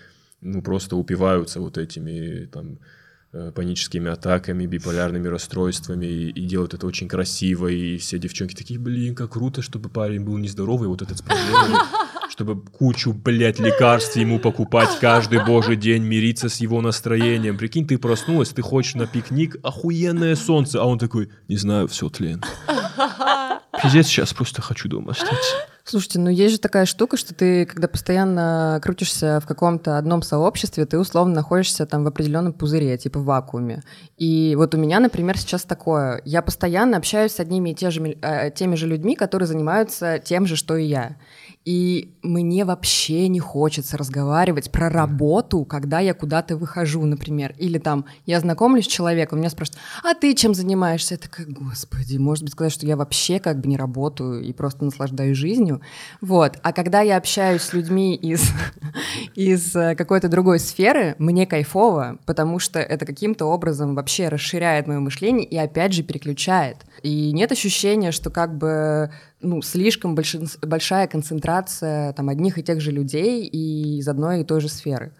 ну, просто упиваются вот этими там э, паническими атаками, биполярными расстройствами и, и делают это очень красиво, и все девчонки такие, блин, как круто, чтобы парень был нездоровый, вот этот с проблемами, чтобы кучу, блядь, лекарств ему покупать каждый божий день, мириться с его настроением. Прикинь, ты проснулась, ты хочешь на пикник, охуенное солнце, а он такой, не знаю, все тлен. Пиздец, сейчас просто хочу дома остаться. Слушайте, ну есть же такая штука, что ты, когда постоянно крутишься в каком-то одном сообществе, ты условно находишься там в определенном пузыре, типа в вакууме. И вот у меня, например, сейчас такое. Я постоянно общаюсь с одними и те же, э, теми же людьми, которые занимаются тем же, что и я. И мне вообще не хочется разговаривать про работу, когда я куда-то выхожу, например. Или там я знакомлюсь с человеком, меня спрашивают, а ты чем занимаешься? Я такая, господи, может быть сказать, что я вообще как бы не работаю и просто наслаждаюсь жизнью. Вот. А когда я общаюсь с людьми из, из э, какой-то другой сферы, мне кайфово, потому что это каким-то образом вообще расширяет мое мышление и опять же переключает. И нет ощущения, что как бы ну, слишком большин- большая концентрация там одних и тех же людей и из одной и той же сферы.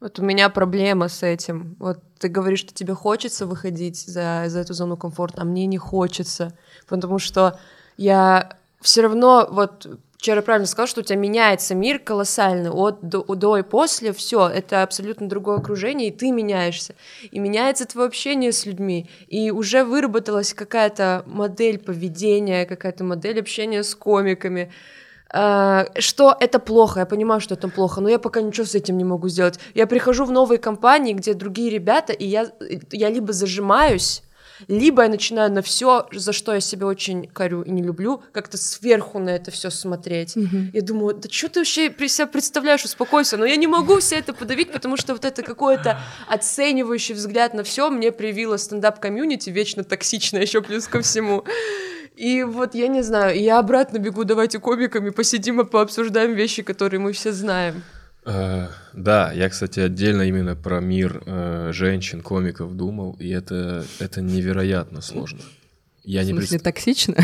Вот у меня проблема с этим. Вот ты говоришь, что тебе хочется выходить за, за эту зону комфорта, а мне не хочется, потому что я все равно вот вчера правильно сказал, что у тебя меняется мир колоссально от до, до и после, все, это абсолютно другое окружение, и ты меняешься, и меняется твое общение с людьми, и уже выработалась какая-то модель поведения, какая-то модель общения с комиками, Uh, что это плохо, я понимаю, что это плохо, но я пока ничего с этим не могу сделать. Я прихожу в новые компании, где другие ребята, и я, я либо зажимаюсь, либо я начинаю на все, за что я себя очень корю и не люблю, как-то сверху на это все смотреть. Mm-hmm. Я думаю, да что ты вообще из себя представляешь, успокойся, но я не могу все это подавить, потому что вот это какой-то оценивающий взгляд на все мне привило стендап-комьюнити, вечно токсично еще плюс ко всему. И вот я не знаю, я обратно бегу, давайте комиками посидим и пообсуждаем вещи, которые мы все знаем. Uh, да, я, кстати, отдельно именно про мир uh, женщин, комиков думал, и это, это невероятно сложно. Я в смысле, не представ... токсично?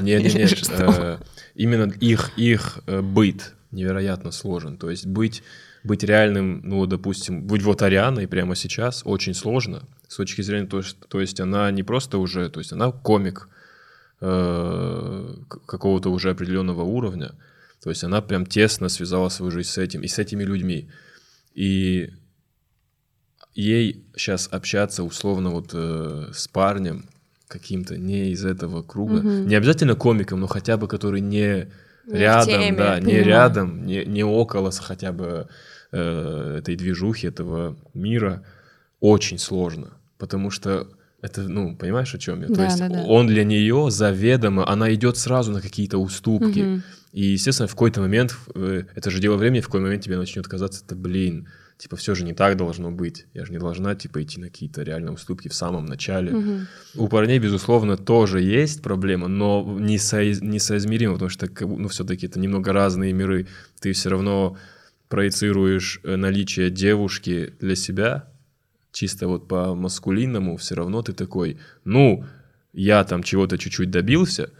Нет, нет, нет. Uh, именно их, их быт невероятно сложен. То есть быть, быть реальным, ну, допустим, быть вот Арианой прямо сейчас очень сложно с точки зрения, то, что, то есть она не просто уже, то есть она комик, какого-то уже определенного уровня. То есть она прям тесно связала свою жизнь с этим и с этими людьми. И ей сейчас общаться условно вот э, с парнем каким-то не из этого круга, угу. не обязательно комиком, но хотя бы который не, не рядом, теме, да, не рядом, не, не около хотя бы э, этой движухи, этого мира, очень сложно, потому что это, ну, понимаешь, о чем я? Да, То есть да, да. он для нее заведомо, она идет сразу на какие-то уступки. Мгм. И, естественно, в какой-то момент, э, это же дело времени, в какой момент тебе начнет казаться, это, блин, типа, все же не так должно быть. Я же не должна, типа, идти на какие-то реально уступки в самом начале. Мгм. У парней, безусловно, тоже есть проблема, но несоиз- несоизмеримо, потому что, ну, все-таки это немного разные миры. Ты все равно проецируешь э, наличие девушки для себя чисто вот по маскулинному, все равно ты такой, ну, я там чего-то чуть-чуть добился,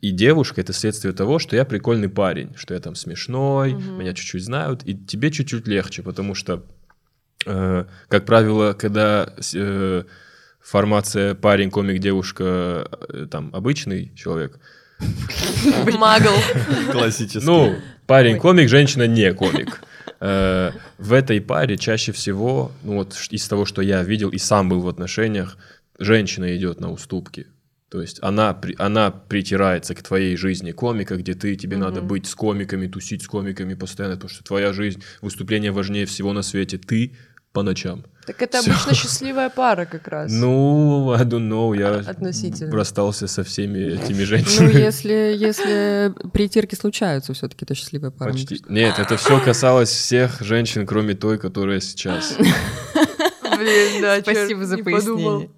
и девушка это следствие того, что я прикольный парень, что я там смешной, меня чуть-чуть знают, и тебе чуть-чуть легче, потому что, э, как правило, когда э, формация парень, комик, девушка, э, там обычный человек, Магл. Классический. ну, парень комик, женщина не комик. Э, В этой паре чаще всего, ну вот из того, что я видел и сам был в отношениях, женщина идет на уступки. То есть она, она притирается к твоей жизни комика, где ты, тебе надо быть с комиками, тусить с комиками постоянно, потому что твоя жизнь, выступление важнее всего на свете. Ты по ночам. Так это Всё. обычно счастливая пара как раз. Ну, I don't know, я Относительно. расстался со всеми этими Ну, женщинами. если, если притирки случаются, все-таки это счастливая пара. Почти. Нет, это все касалось всех женщин, кроме той, которая сейчас. Блин, да, Спасибо за пояснение.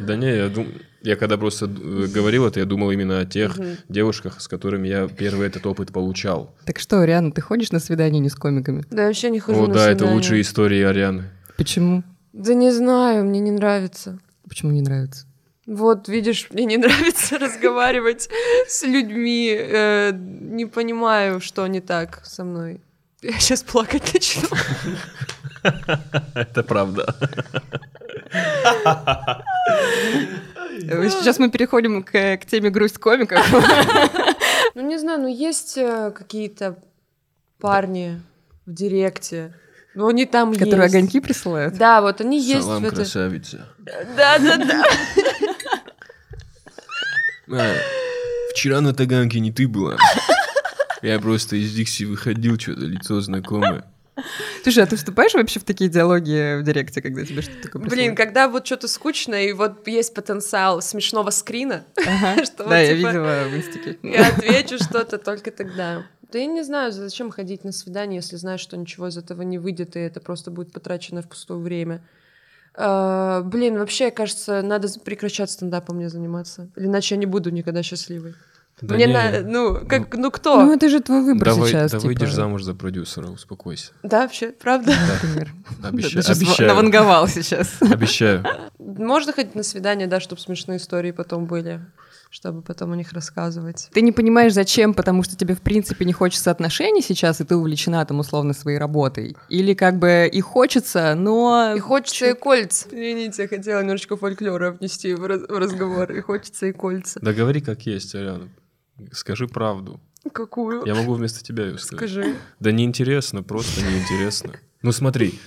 Да не, я дум... я когда просто говорил это, я думал именно о тех девушках, с которыми я первый этот опыт получал. Так что, Риана, ты ходишь на свидание не с комиками? Да, я вообще не хожу О, на да, это свидания. лучшие истории Арианы. Почему? Да не знаю, мне не нравится. Почему не нравится? Вот, видишь, мне не нравится разговаривать с людьми. э, не понимаю, что не так со мной. Я сейчас плакать начну. Это правда. Сейчас мы переходим к, к теме грусть комиков. Ну, не знаю, ну есть э, какие-то парни в директе. Ну, они там Которые есть. огоньки присылают. Да, вот они есть Салам, красавица. Да, да, да. А, вчера на Таганке не ты была. Я просто из Дикси выходил, что-то лицо знакомое. Слушай, а ты вступаешь вообще в такие диалоги в директе, когда тебе что-то такое Блин, присылают? когда вот что-то скучно, и вот есть потенциал смешного скрина, Ага. что вот, Да, я типа, видела в инстике. я отвечу что-то только тогда. Да я не знаю, зачем ходить на свидание, если знаешь, что ничего из этого не выйдет, и это просто будет потрачено впустую время. А, блин, вообще, кажется, надо прекращать стендапом мне заниматься. Иначе я не буду никогда счастливой. Да мне не, на... Ну, как, ну кто? Ну, это же твой выбор Давай, сейчас, да типа, выйдешь замуж за продюсера, успокойся. Да, вообще, правда? например. Обещаю. Ты сейчас обещаю. наванговал сейчас. Обещаю. Можно ходить на свидание, да, чтобы смешные истории потом были, чтобы потом о них рассказывать. Ты не понимаешь, зачем, потому что тебе, в принципе, не хочется отношений сейчас, и ты увлечена там условно своей работой. Или как бы и хочется, но... И хочется и кольца. Извините, я хотела немножечко фольклора внести в, раз- в разговор. И хочется и кольца. Да говори как есть, Ариана. Скажи правду. Какую? Я могу вместо тебя ее сказать. Скажи. Да неинтересно, просто неинтересно. Ну смотри,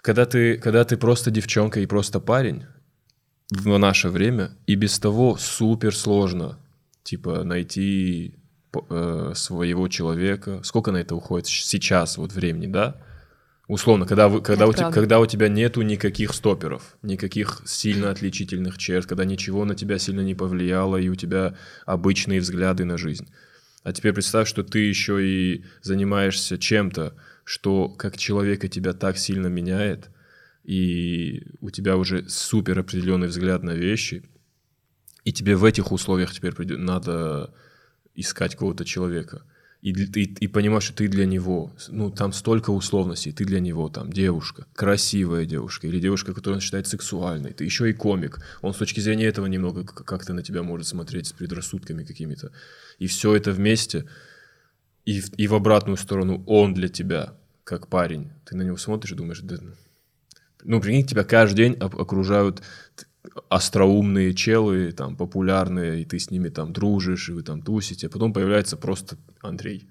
когда ты, когда ты просто девчонка и просто парень, в наше время, и без того супер сложно, типа, найти э, своего человека. Сколько на это уходит сейчас, вот времени, да? Условно, когда, вы, когда, Это у тебя, правда. когда у тебя нету никаких стоперов, никаких сильно отличительных черт, когда ничего на тебя сильно не повлияло, и у тебя обычные взгляды на жизнь. А теперь представь, что ты еще и занимаешься чем-то, что как человека тебя так сильно меняет, и у тебя уже супер определенный взгляд на вещи, и тебе в этих условиях теперь придё- надо искать какого-то человека. И, и, и понимаешь, что ты для него, ну, там столько условностей, ты для него там девушка, красивая девушка, или девушка, которую он считает сексуальной, ты еще и комик, он с точки зрения этого немного как-то на тебя может смотреть с предрассудками какими-то. И все это вместе, и, и в обратную сторону он для тебя, как парень, ты на него смотришь и думаешь, да, ну, прикинь, тебя каждый день окружают остроумные челы, там, популярные, и ты с ними там дружишь, и вы там тусите, а потом появляется просто Андрей.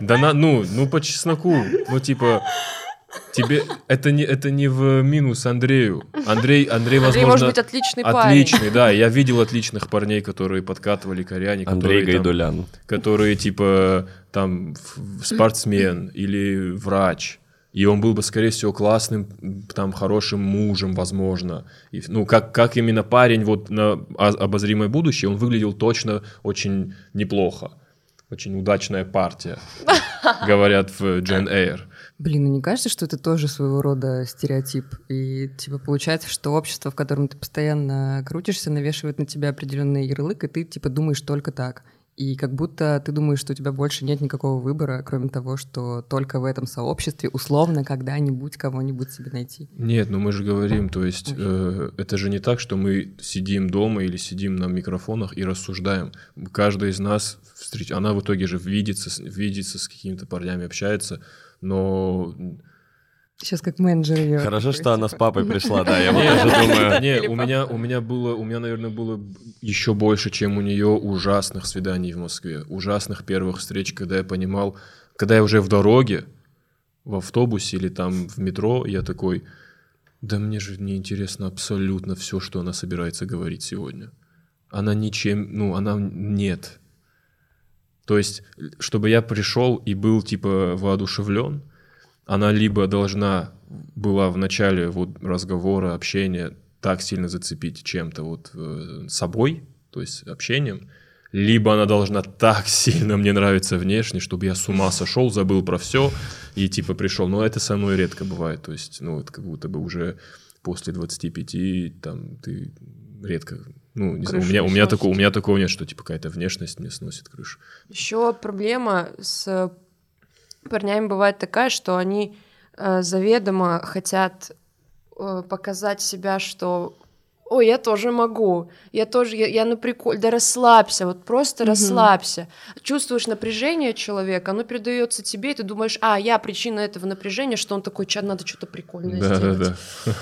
Да на, ну, ну по чесноку, ну типа, тебе, это не, это не в минус Андрею. Андрей, Андрей, Андрей возможно, может быть отличный парень. отличный, да, я видел отличных парней, которые подкатывали коряне, Андрей которые там- Гайдулян. которые типа там спортсмен или врач, и он был бы, скорее всего, классным, там, хорошим мужем, возможно. И, ну, как, как именно парень вот на обозримое будущее, он выглядел точно очень неплохо. Очень удачная партия, говорят в Джен Эйр. Блин, ну не кажется, что это тоже своего рода стереотип? И типа получается, что общество, в котором ты постоянно крутишься, навешивает на тебя определенный ярлык, и ты типа думаешь только так. И как будто ты думаешь, что у тебя больше нет никакого выбора, кроме того, что только в этом сообществе условно когда-нибудь кого-нибудь себе найти. Нет, ну мы же говорим, то есть э, это же не так, что мы сидим дома или сидим на микрофонах и рассуждаем. Каждая из нас встреч... она в итоге же видится, видится с какими-то парнями, общается, но Сейчас как менеджер ее. Хорошо, что она с папой пришла, да, я вот тоже думаю. Не, у меня, у меня было, у меня, наверное, было еще больше, чем у нее ужасных свиданий в Москве, ужасных первых встреч, когда я понимал, когда я уже в дороге, в автобусе или там в метро, я такой, да мне же не интересно абсолютно все, что она собирается говорить сегодня. Она ничем, ну, она нет. То есть, чтобы я пришел и был типа воодушевлен, она либо должна была в начале вот разговора, общения так сильно зацепить чем-то вот э, собой, то есть общением, либо она должна так сильно мне нравиться внешне, чтобы я с ума сошел, забыл про все и типа пришел. Но это со мной редко бывает, то есть, ну, это как будто бы уже после 25 там ты редко ну, не знаю, у меня, у, меня такого, у меня такого нет, что типа какая-то внешность мне сносит крышу. Еще проблема с парнями бывает такая, что они э, заведомо хотят э, показать себя, что ой, я тоже могу, я тоже, я, я на прикол, да расслабься, вот просто mm-hmm. расслабься. Чувствуешь напряжение человека, оно передается тебе, и ты думаешь, а, я причина этого напряжения, что он такой, чат, надо что-то прикольное да, сделать. Да,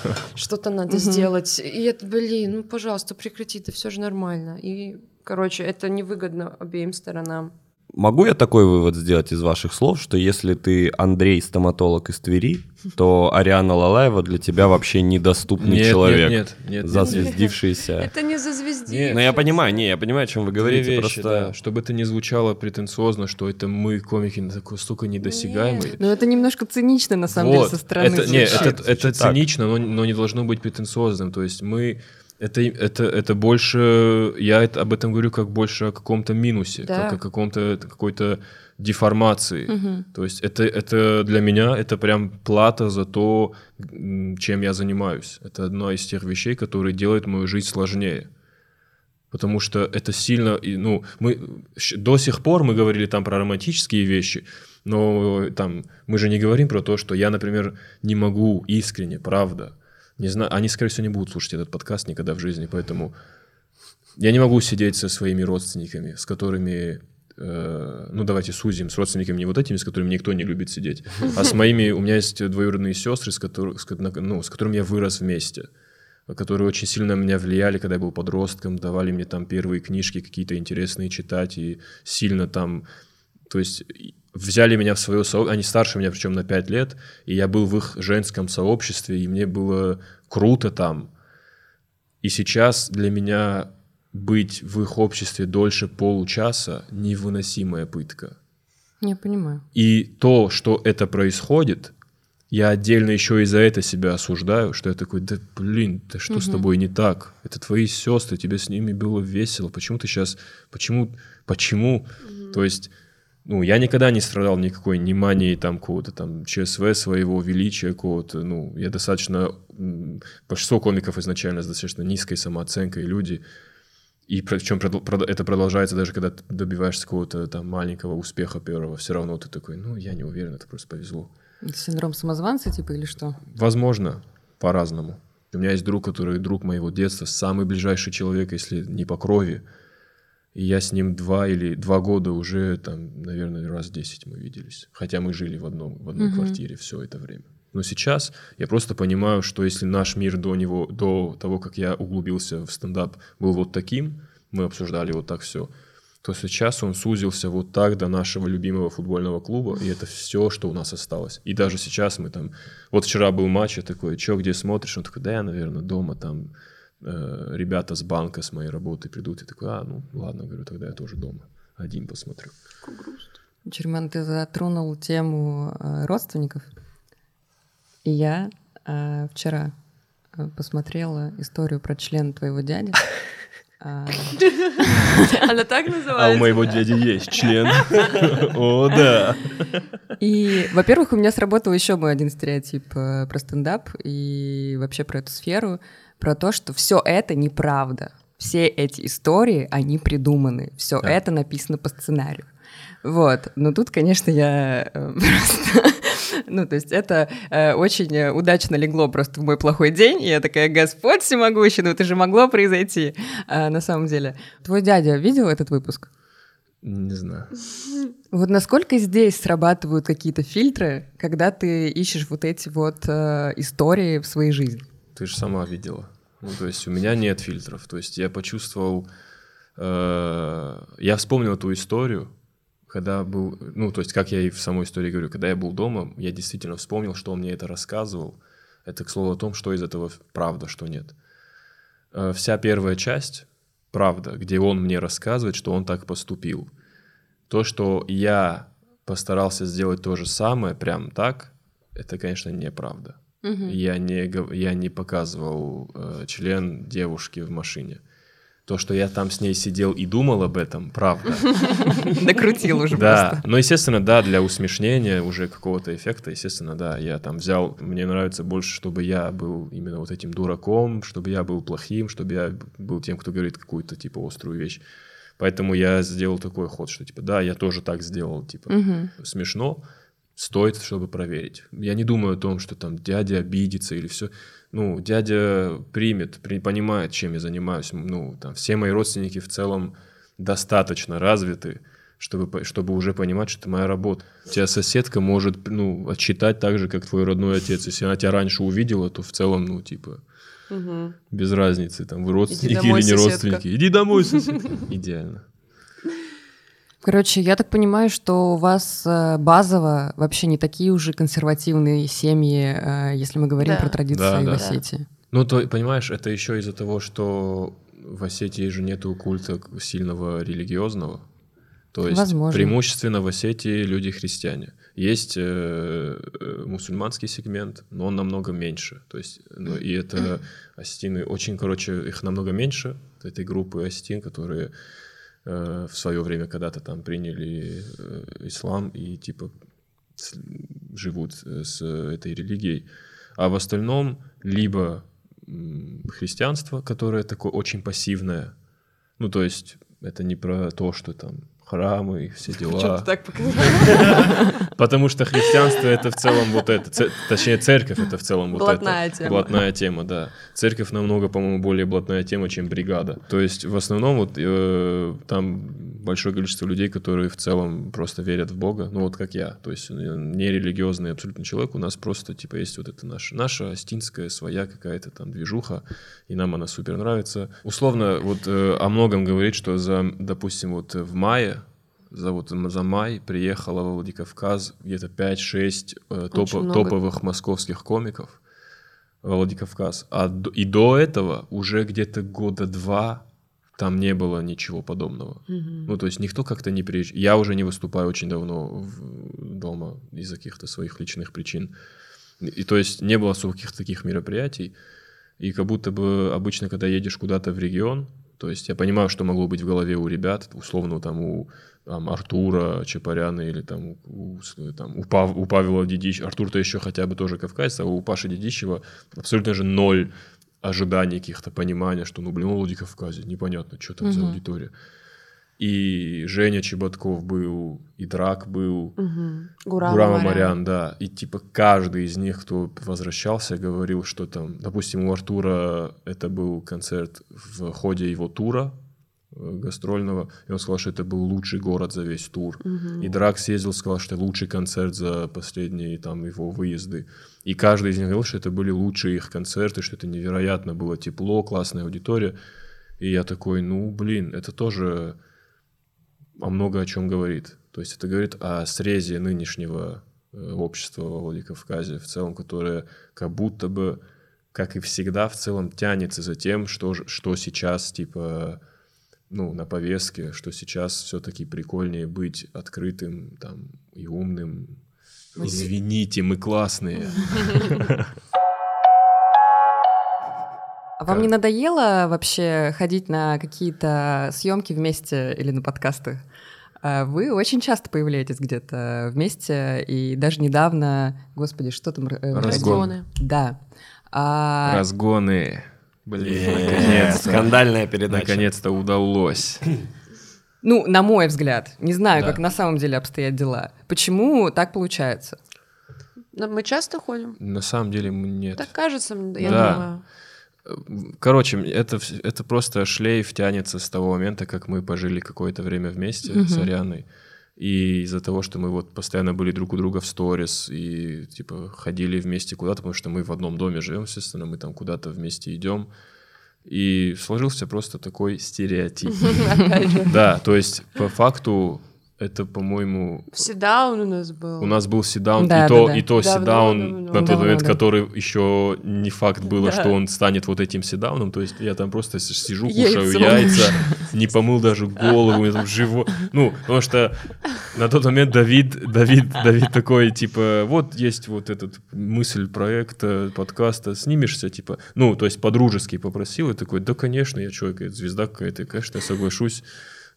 да. Что-то надо mm-hmm. сделать. И это, блин, ну, пожалуйста, прекрати, это все же нормально. И, короче, это невыгодно обеим сторонам. Могу я такой вывод сделать из ваших слов, что если ты Андрей, стоматолог из Твери, то Ариана Лалаева для тебя вообще недоступный нет, человек, нет, нет, нет, зазвездившийся. Это не зазвездившийся. Но я понимаю, не, я понимаю, о чем вы говорите, вещи, просто... Да, чтобы это не звучало претенциозно, что это мы, комики, такой, столько недосягаемые. Но это немножко цинично, на самом вот. деле, со стороны. Это, нет, это, это цинично, но, но не должно быть претенциозным. То есть мы это, это, это больше, я это, об этом говорю как больше о каком-то минусе, да. как о каком-то какой-то деформации. Угу. То есть это, это для меня это прям плата за то, чем я занимаюсь. Это одна из тех вещей, которые делают мою жизнь сложнее. Потому что это сильно, ну, мы до сих пор мы говорили там про романтические вещи, но там мы же не говорим про то, что я, например, не могу искренне, правда, не знаю, они, скорее всего, не будут слушать этот подкаст никогда в жизни, поэтому я не могу сидеть со своими родственниками, с которыми э, ну давайте сузим, с родственниками не вот этими, с которыми никто не любит сидеть, а с моими, у меня есть двоюродные сестры, с, которых, с, ну, с которыми я вырос вместе, которые очень сильно на меня влияли, когда я был подростком, давали мне там первые книжки какие-то интересные читать и сильно там, то есть взяли меня в свое сообщество, они старше меня, причем на 5 лет, и я был в их женском сообществе, и мне было круто там. И сейчас для меня быть в их обществе дольше получаса — невыносимая пытка. Я понимаю. И то, что это происходит, я отдельно еще и за это себя осуждаю, что я такой, да блин, да что угу. с тобой не так? Это твои сестры, тебе с ними было весело, почему ты сейчас, почему, почему? Угу. То есть ну, я никогда не страдал никакой ни манией там какого-то там ЧСВ своего, величия какого-то, ну, я достаточно, большинство комиков изначально с достаточно низкой самооценкой люди, и причем это продолжается даже когда ты добиваешься какого-то там маленького успеха первого, все равно ты такой, ну, я не уверен, это просто повезло. Синдром самозванца типа или что? Возможно, по-разному. У меня есть друг, который друг моего детства, самый ближайший человек, если не по крови, и я с ним два или два года уже, там, наверное, раз десять мы виделись. Хотя мы жили в, одном, в одной угу. квартире все это время. Но сейчас я просто понимаю, что если наш мир до него, до того, как я углубился в стендап, был вот таким, мы обсуждали вот так все, то сейчас он сузился вот так до нашего любимого футбольного клуба, и это все, что у нас осталось. И даже сейчас мы там... Вот вчера был матч, я такой, что, где смотришь? Он такой, да я, наверное, дома там Э, ребята с банка, с моей работы придут, и такой, а, ну ладно, говорю, тогда я тоже дома один посмотрю. Черман, ты затронул тему э, родственников. И я э, вчера э, посмотрела историю про член твоего дяди. Она так называется? А у моего дяди есть член. О, да. И, во-первых, у меня сработал еще мой один стереотип про стендап и вообще про эту сферу про то, что все это неправда. все эти истории, они придуманы. Все Да. это написано по сценарию. Вот. Но тут, конечно, я э, просто... Ну, то есть это э, очень э, удачно легло просто в мой плохой день, и я такая, Господь всемогущий, ну это же могло произойти А, на самом деле. Твой дядя видел этот выпуск? Не знаю. Вот насколько здесь срабатывают какие-то фильтры, когда ты ищешь вот эти вот э, истории в своей жизни? Ты же сама видела. Ну, то есть у меня нет фильтров. То есть я почувствовал... э, я вспомнил эту историю, когда был... Ну, то есть как я и в самой истории говорю, когда я был дома, я действительно вспомнил, что он мне это рассказывал. Это, к слову, о том, что из этого правда, что нет. Э, Вся первая часть правда, где он мне рассказывает, что он так поступил. То, что я постарался сделать то же самое, прям так, это, конечно, неправда. Я не, я не показывал э, член девушки в машине. То, что я там с ней сидел и думал об этом, правда. Докрутил уже Да, просто. но, естественно, да, для усмешнения уже какого-то эффекта, естественно, да, я там взял, мне нравится больше, чтобы я был именно вот этим дураком, чтобы я был плохим, чтобы я был тем, кто говорит какую-то, типа, острую вещь. Поэтому я сделал такой ход, что, типа, да, я тоже так сделал, типа, смешно, стоит, чтобы проверить. Я не думаю о том, что там дядя обидится или все. Ну, дядя примет, при- понимает, чем я занимаюсь. Ну, там, все мои родственники в целом достаточно развиты, чтобы, чтобы уже понимать, что это моя работа. У тебя соседка может, ну, отчитать так же, как твой родной отец. Если она тебя раньше увидела, то в целом, ну, типа, Мгм. без разницы, там, вы родственники домой, или не соседка. родственники. Иди домой, соседка. Идеально. Короче, я так понимаю, что у вас э, базово вообще не такие уже консервативные семьи, э, если мы говорим Да. про традиции Да, в да. Осетии. Ну, то, понимаешь, это еще из-за того, что в Осетии же нету культа сильного религиозного. То есть Возможно. преимущественно в Осетии люди христиане. Есть э, э, мусульманский сегмент, но он намного меньше. То есть, ну, и это осетины очень, короче, их намного меньше, этой группы осетин, которые в свое время когда-то там приняли э, ислам и типа живут э, с этой религией. А в остальном либо христианство, которое такое очень пассивное, ну то есть это не про то, что там храмы и все Что дела. ты так показал? Потому что христианство это в целом вот это, точнее церковь это в целом вот Блатная это. тема. Блатная тема, да. Церковь намного, по-моему, более блатная тема, чем бригада. То есть в основном вот э, там большое количество людей, которые в целом просто верят в Бога, ну вот как я, то есть э, нерелигиозный абсолютно человек, у нас просто типа есть вот это наша, наша астинская своя какая-то там движуха, и нам она супер нравится. Условно вот э, о многом говорит, что за, допустим, вот в мае за, вот, за май приехало во Владикавказ где-то 5-6 э, много. топовых московских комиков во Владикавказ. А и до этого уже где-то года два там не было ничего подобного. Ну, то есть никто как-то не приезжал. Я уже не выступаю очень давно в- дома из-за каких-то своих личных причин. И то есть не было особо каких-то таких мероприятий. И как будто бы обычно, когда едешь куда-то в регион, то есть я понимаю, что могло быть в голове у ребят, условно там у там, Артура Чапаряна или там у, там, у, Пав- у Павела Дедищева. Артур-то еще хотя бы тоже кавказец, а у Паши Дедищева абсолютно же ноль ожиданий каких-то понимания, что, ну, блин, он Владикавказе, непонятно, что там за аудитория. И Женя Чеботков был, и Драк был, Гурама Гурама Марян. Марян, да. И типа каждый из них, кто возвращался, говорил, что там, допустим, у Артура это был концерт в ходе его тура гастрольного, и он сказал, что это был лучший город за весь тур. И Драк съездил, сказал, что это лучший концерт за последние там его выезды. И каждый из них говорил, что это были лучшие их концерты, что это невероятно было тепло, классная аудитория. И я такой, ну, блин, это тоже о много о чем говорит. То есть это говорит о срезе нынешнего э, общества во Владикавказе в целом, которое как будто бы, как и всегда, в целом тянется за тем, что, что сейчас, типа, ну, на повестке, что сейчас все-таки прикольнее быть открытым там и умным. Извините, мы классные. А вам не надоело вообще ходить на какие-то съемки вместе или на подкасты? А Вы очень часто появляетесь где-то вместе, и даже недавно, господи, что там? э, Разгон. Разгоны. Да. А, Разгоны. Блин, скандальная передача. Наконец-то удалось. Ну, на мой взгляд, не знаю, Да. как на самом деле обстоят дела. Почему так получается? Но Мы часто ходим? На самом деле нет. Так кажется, мне, я Да. думаю. Короче, это, это просто шлейф тянется с того момента, как мы пожили какое-то время вместе с Арианой. И из-за того, что мы вот постоянно были друг у друга в сторис и типа ходили вместе куда-то, потому что мы в одном доме живем, естественно, мы там куда-то вместе идем. И сложился просто такой стереотип. Да, то есть по факту это, по-моему, Седаун у нас был. у нас был седаун, Да, и то, да, да. и то Давно, седаун давно. на тот Давно, момент, да. который еще не факт было, Да. что он станет вот этим седауном. То есть я там просто сижу, Яйцо. кушаю яйца, не помыл даже голову, меня там живо. Ну, потому что на тот момент Давид, Давид, Давид такой, типа, вот есть вот этот мысль проекта, подкаста, снимешься, типа, ну, то есть по-дружески попросил, и такой, да, конечно, я человек, звезда какая-то, конечно, я соглашусь.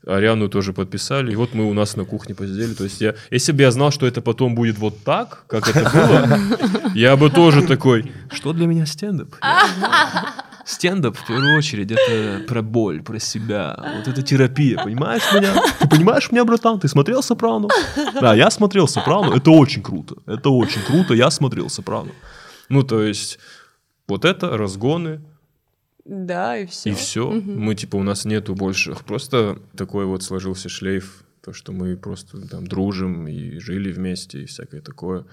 Ариану тоже подписали, и вот мы у нас на кухне посидели. То есть я, если бы я знал, что это потом будет вот так, как это было, я бы тоже такой, что для меня стендап? Стендап, в первую очередь, это про боль, про себя. Вот это терапия, понимаешь меня? Ты понимаешь меня, братан? Ты смотрел «Сопрано»? Да, я смотрел «Сопрано». Это очень круто. Это очень круто. Я смотрел «Сопрано». Ну, то есть, вот это разгоны, Да, и все. и все. Мы, типа, у нас нету больше. Просто такой вот сложился шлейф, то, что мы просто там дружим и жили вместе и всякое такое.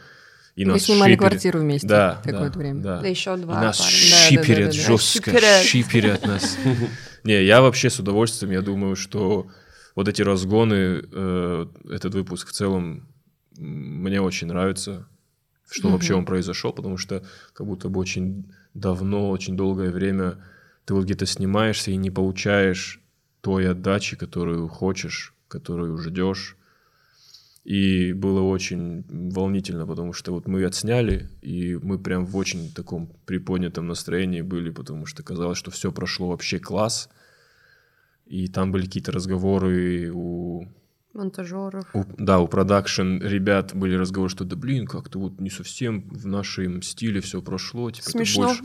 И Вы нас снимали шиперят. квартиру вместе да, какое-то да, время. Да. Да еще И два нас парня. шиперят Да-да-да-да. жестко, Шиперят. шиперят нас. Не, я вообще с удовольствием, я думаю, что вот эти разгоны, э, этот выпуск в целом мне очень нравится, что вообще он произошел, потому что как будто бы очень давно, очень долгое время ты вот где-то снимаешься и не получаешь той отдачи, которую хочешь, которую ждешь. И было очень волнительно, потому что вот мы отсняли, и мы прям в очень таком приподнятом настроении были, потому что казалось, что все прошло вообще класс. И там были какие-то разговоры у Монтажеров. у- да, у продакшн ребят были разговоры, что да блин, как-то вот не совсем в нашем стиле все прошло. Типа, это Смешно. больше-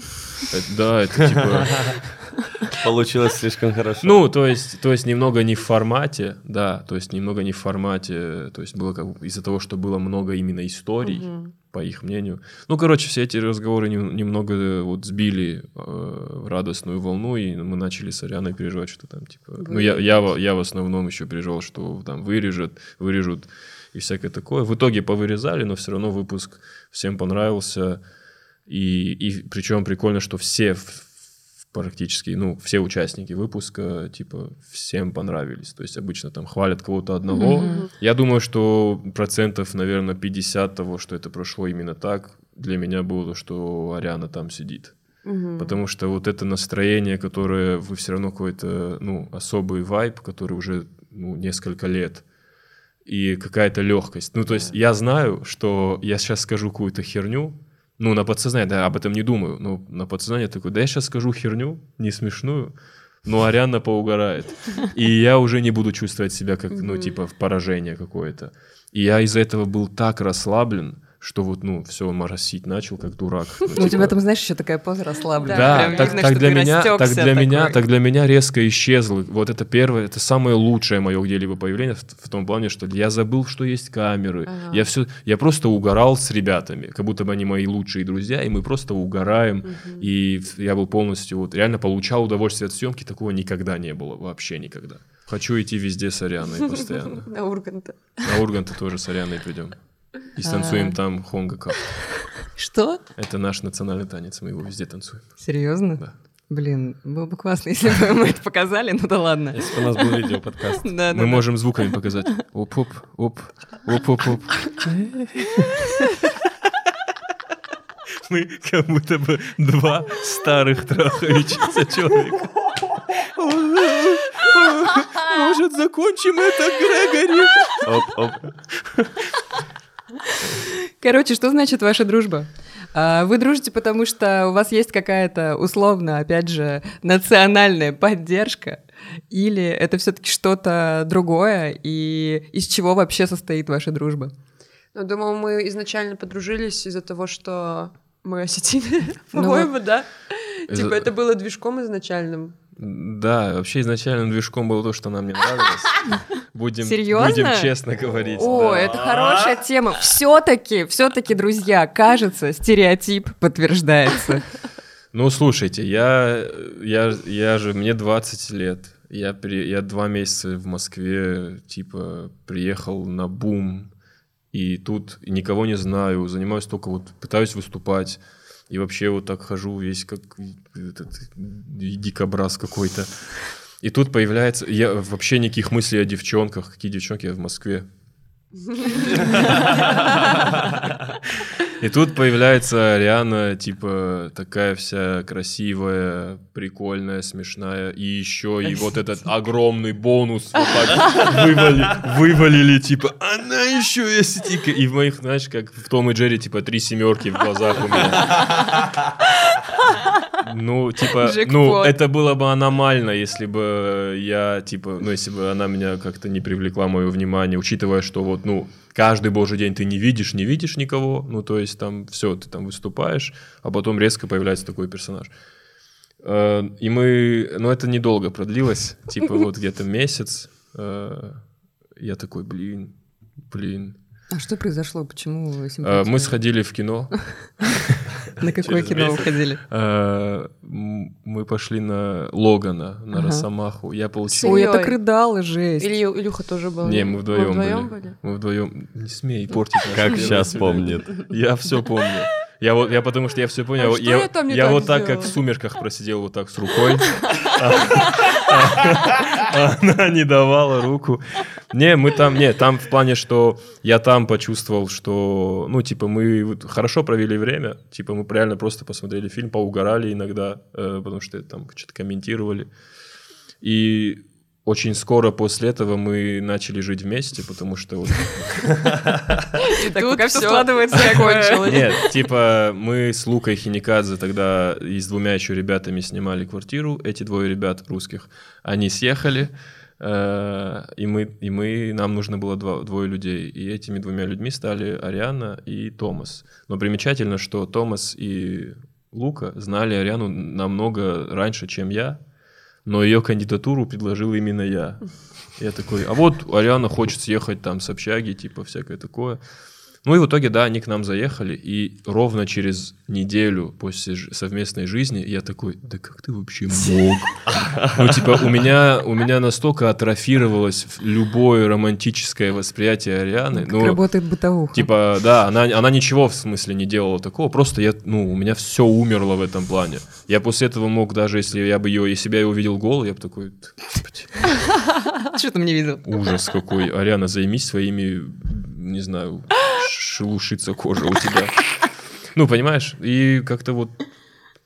это- да, это типа... Получилось слишком хорошо. Ну, то есть, то есть немного не в формате, да, то есть немного не в формате, то есть было как бы из-за того, что было много именно историй, Мгм. По их мнению. Ну, короче, все эти разговоры нем- немного э, вот сбили э, радостную волну, и мы начали с Арианой переживать, что там, типа... Ну, я, я, я в основном еще переживал, что там вырежут, вырежут и всякое такое. В итоге повырезали, но все равно выпуск всем понравился. И, и причем прикольно, что все в- практически, ну, все участники выпуска, типа, всем понравились. То есть обычно там хвалят кого-то одного. Я думаю, что процентов, наверное, 50 того, что это прошло именно так, для меня было, что Ариана там сидит. Мгм. Потому что вот это настроение, которое вы все равно какой-то, ну, особый вайб, который уже, ну, несколько лет, и какая-то легкость. Ну, то есть я знаю, что я сейчас скажу какую-то херню, ну, на подсознание, да, об этом не думаю, но на подсознание такой, да я сейчас скажу херню, не смешную, но Ариана поугарает. И я уже не буду чувствовать себя как, ну, типа, в поражение какое-то. И я из-за этого был так расслаблен, что вот, ну, все, моросить начал, как дурак. Ну, у типа, тебя там, знаешь, еще такая поза расслабленная. да, Прям так, видно, так для меня, так для меня, так для меня резко исчезло. Вот это первое, это самое лучшее мое где-либо появление в, в том плане, что я забыл, что есть камеры. Ага. Я все, я просто угорал с ребятами, как будто бы они мои лучшие друзья, и мы просто угораем. И я был полностью вот реально получал удовольствие от съемки, такого никогда не было, вообще никогда. Хочу идти везде с Арианой постоянно. На Урганта. На Урганта тоже с Арианой придем. И станцуем там хонга кап. Что? Это наш национальный танец, мы его везде танцуем. Серьезно? Да. Блин, было бы классно, если бы мы это показали, ну да ладно. Если бы у нас был видеоподкаст. Да, Мы можем звуками показать. Оп-оп, оп, оп-оп-оп. Мы как будто бы два старых трахающихся человека. Может, закончим это, Грегори? Оп-оп. Короче, что значит ваша дружба? А, Вы дружите, потому что у вас есть какая-то условно, опять же, национальная поддержка, или это все-таки что-то другое, и из чего вообще состоит ваша дружба? Ну, думаю, мы изначально подружились из-за того, что мы осетины, Ну по-моему, да? Типа это было движком изначальным. Да, вообще изначально движком было то, что нам не нравилось. Будем, Серьезно? будем честно говорить. О, да. это хорошая тема. Все-таки, все-таки, друзья, кажется, стереотип подтверждается. Ну, слушайте, я, я, я же, мне 20 лет. Я, при, я два месяца в Москве, типа, приехал на бум, и тут никого не знаю, занимаюсь только вот, пытаюсь выступать, и вообще вот так хожу весь как этот дикобраз какой-то. И тут появляется... Я вообще никаких мыслей о девчонках. Какие девчонки? Я в Москве. И тут появляется Ариана, типа, такая вся красивая, прикольная, смешная. И еще и вот этот огромный бонус вот так вывали- вывалили, типа, она еще есть. тика». И в моих, знаешь, как в Том и Джерри, типа, три семерки в глазах у меня. Ну, типа, ну, Джекпот. это было бы аномально, если бы я, типа, ну, если бы она меня как-то не привлекла мое внимание, учитывая, что вот, ну, каждый божий день ты не видишь, не видишь никого, ну, то есть там все, ты там выступаешь, а потом резко появляется такой персонаж. Э, И мы, ну, это недолго продлилось, типа вот где-то месяц. Э, Я такой, блин, блин. А что произошло? Почему Э, симпатия? Мы сходили в кино, На какое кино вы ходили? Э, мы пошли на Логана, на. Росомаху. Я получил... Ой, я так рыдала, жесть. Или Илюха тоже был? Не, мы вдвоем, вдвоем были. Мы вдвоем. Не смей портить. Как сейчас помнит. Я все помню. Я вот, я потому что я все понял. А я не я так вот так, как в сумерках просидел вот так с рукой. Она не давала руку. Не, мы там, не, там в плане, что я там почувствовал, что, ну, типа, мы хорошо провели время, типа, мы реально просто посмотрели фильм, поугорали иногда, э, потому что там что-то комментировали. И очень скоро после этого мы начали жить вместе, потому что вот И так Тут пока все складывается. закончилось. Нет, типа мы с Лукой Хиникадзе тогда и с двумя еще ребятами снимали квартиру. Эти двое ребят русских, они съехали, э, и мы, и мы, нам нужно было два, двое людей. И этими двумя людьми стали Ариана и Томас. Но примечательно, что Томас и Лука знали Ариану намного раньше, чем я, но ее кандидатуру предложил именно я. Я такой, а вот Ариана хочет съехать там с общаги, типа всякое такое. Ну и в итоге, да, они к нам заехали, и ровно через неделю после совместной жизни я такой, да как ты вообще мог? Ну, типа, у меня, у меня настолько атрофировалось любое романтическое восприятие Арианы. Как ну, работает бытовуха. Типа, да, она, она ничего в смысле не делала такого, просто я, ну, у меня все умерло в этом плане. Я после этого мог даже, если я бы ее, если бы я ее увидел голой, я бы такой, «Господи, Что ты мне видел? ужас какой. Ариана, займись своими, не знаю, шелушится кожа у тебя. Ну, понимаешь? И как-то вот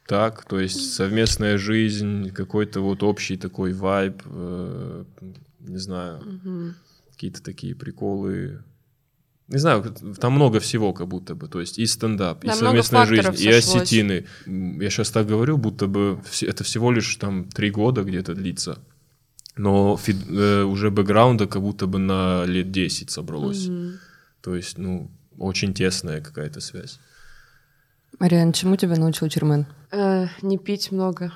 так, то есть совместная жизнь, какой-то вот общий такой вайб, э, не знаю, какие-то такие приколы. Не знаю, там много всего как будто бы, то есть и стендап, и Да, много совместная жизнь, факторов и сошлось. осетины. Я сейчас так говорю, будто бы это всего лишь там три года где-то длится. Но фид- э, уже бэкграунда как будто бы на лет 10 собралось. То есть, ну, очень тесная какая-то связь. Мариан, чему тебя научил Чермен? Э, Не пить много.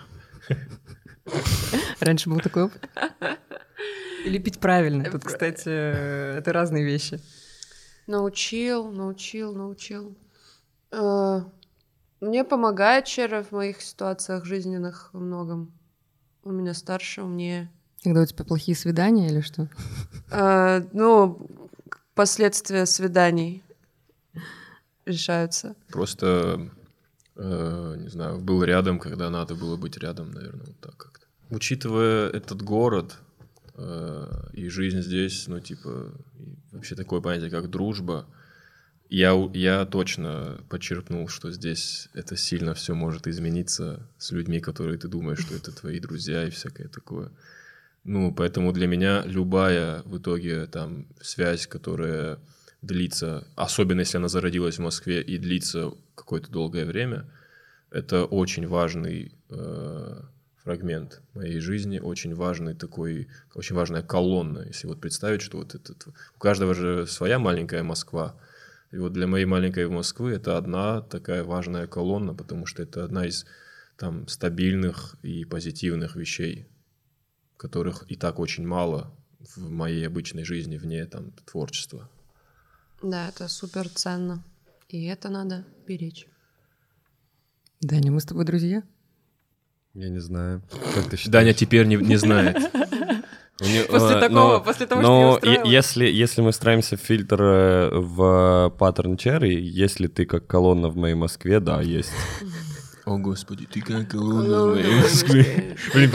Раньше был такой опыт? Или пить правильно? Тут, кстати, э, это разные вещи. Научил, научил, научил. Э, Мне помогает Чера в моих ситуациях жизненных во многом. У меня старше, умнее. Когда у тебя плохие свидания или что? Э, Ну, последствия свиданий решаются. Просто, э, не знаю, был рядом, когда надо было быть рядом, наверное, вот так как-то. Учитывая этот город э, и жизнь здесь, ну, типа, вообще такое понятие, как дружба, я, я точно подчеркнул, что здесь это сильно все может измениться с людьми, которые ты думаешь, что это твои друзья и всякое такое. Ну, поэтому для меня любая в итоге там связь, которая длится, особенно если она зародилась в Москве и длится какое-то долгое время, это очень важный э, фрагмент моей жизни, очень важный такой, очень важная колонна. Если вот представить, что вот этот, у каждого же своя маленькая Москва, и вот для моей маленькой Москвы это одна такая важная колонна, потому что это одна из там стабильных и позитивных вещей, которых и так очень мало в моей обычной жизни вне там творчества. Да, это супер ценно. И это надо беречь. Даня, мы с тобой друзья? Я не знаю. Как ты считаешь? Даня теперь не, не знает. Нее- После э, такого, но- после того, но что я если, если мы встраиваемся в фильтр э, в паттерн черри, если ты как колонна в моей Москве, да, есть. О, господи, ты как колонна в моей Москве. Блин,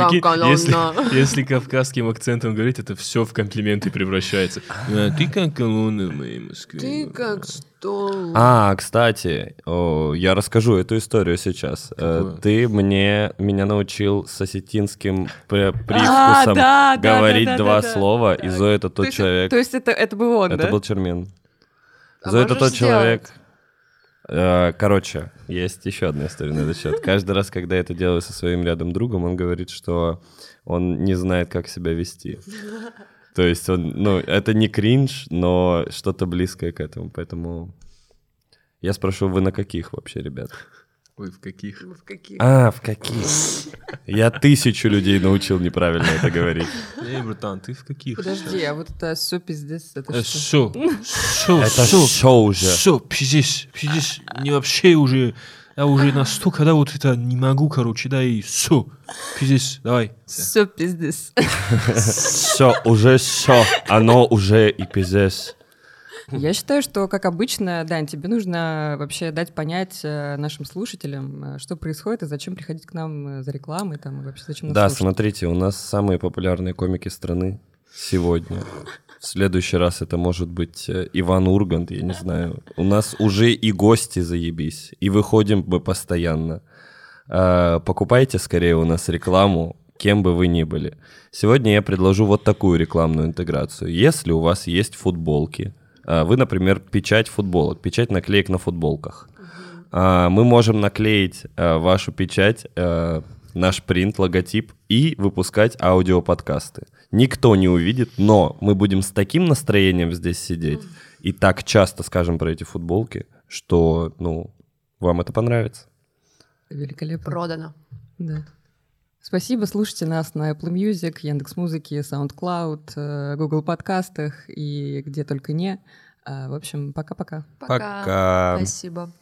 если, если кавказским акцентом говорить, это все в комплименты превращается. А, ты как колонна в моей Москве. Ты как стол. А, кстати, о, я расскажу эту историю сейчас. Э, Какую? Ты мне меня научил с осетинским привкусом А, да, да, говорить да, да, два слова, и Зоя это То тот человек. То есть это, это был он, Это да? был Чермен. А Зоя это тот человек. Э, Короче, есть еще одна история на этот счет. Каждый раз, когда я это делаю со своим рядом другом, он говорит, что он не знает, как себя вести. То есть он, ну, это не кринж, но что-то близкое к этому. Поэтому я спрошу, вы на каких вообще, ребят? Ой, в каких? В каких? А, в каких? Я тысячу людей научил неправильно это говорить. Эй, братан, ты в каких? Подожди, а вот это все пиздец, это Э, что? Все, все, Это шоу уже. все, пиздец, пиздец, не вообще уже, я уже настолько, да, вот это не могу, короче, да, и все, пиздец, давай. Все пиздец. Все, уже все. Оно уже и пиздец. Я считаю, что, как обычно, Дань, тебе нужно вообще дать понять э, нашим слушателям, э, что происходит и зачем приходить к нам э, за рекламой, там, и вообще зачем нас Да, слушать. смотрите, у нас самые популярные комики страны сегодня. В следующий раз это может быть Иван Ургант, я не знаю. У нас уже и гости заебись, и выходим мы постоянно. А, Покупайте скорее у нас рекламу, кем бы вы ни были. Сегодня я предложу вот такую рекламную интеграцию. Если у вас есть футболки, вы, например, печать футболок, печать наклеек на футболках, а, мы можем наклеить а, вашу печать, а, наш принт, логотип и выпускать аудиоподкасты. Никто не увидит, но мы будем с таким настроением здесь сидеть и так часто скажем про эти футболки, что, ну, вам это понравится. Великолепно. Продано. Да. Спасибо, слушайте нас на Apple Music, Яндекс.Музыке, SoundCloud, э, Google подкастах и где только не. А, В общем, пока-пока. Пока. Пока. Спасибо.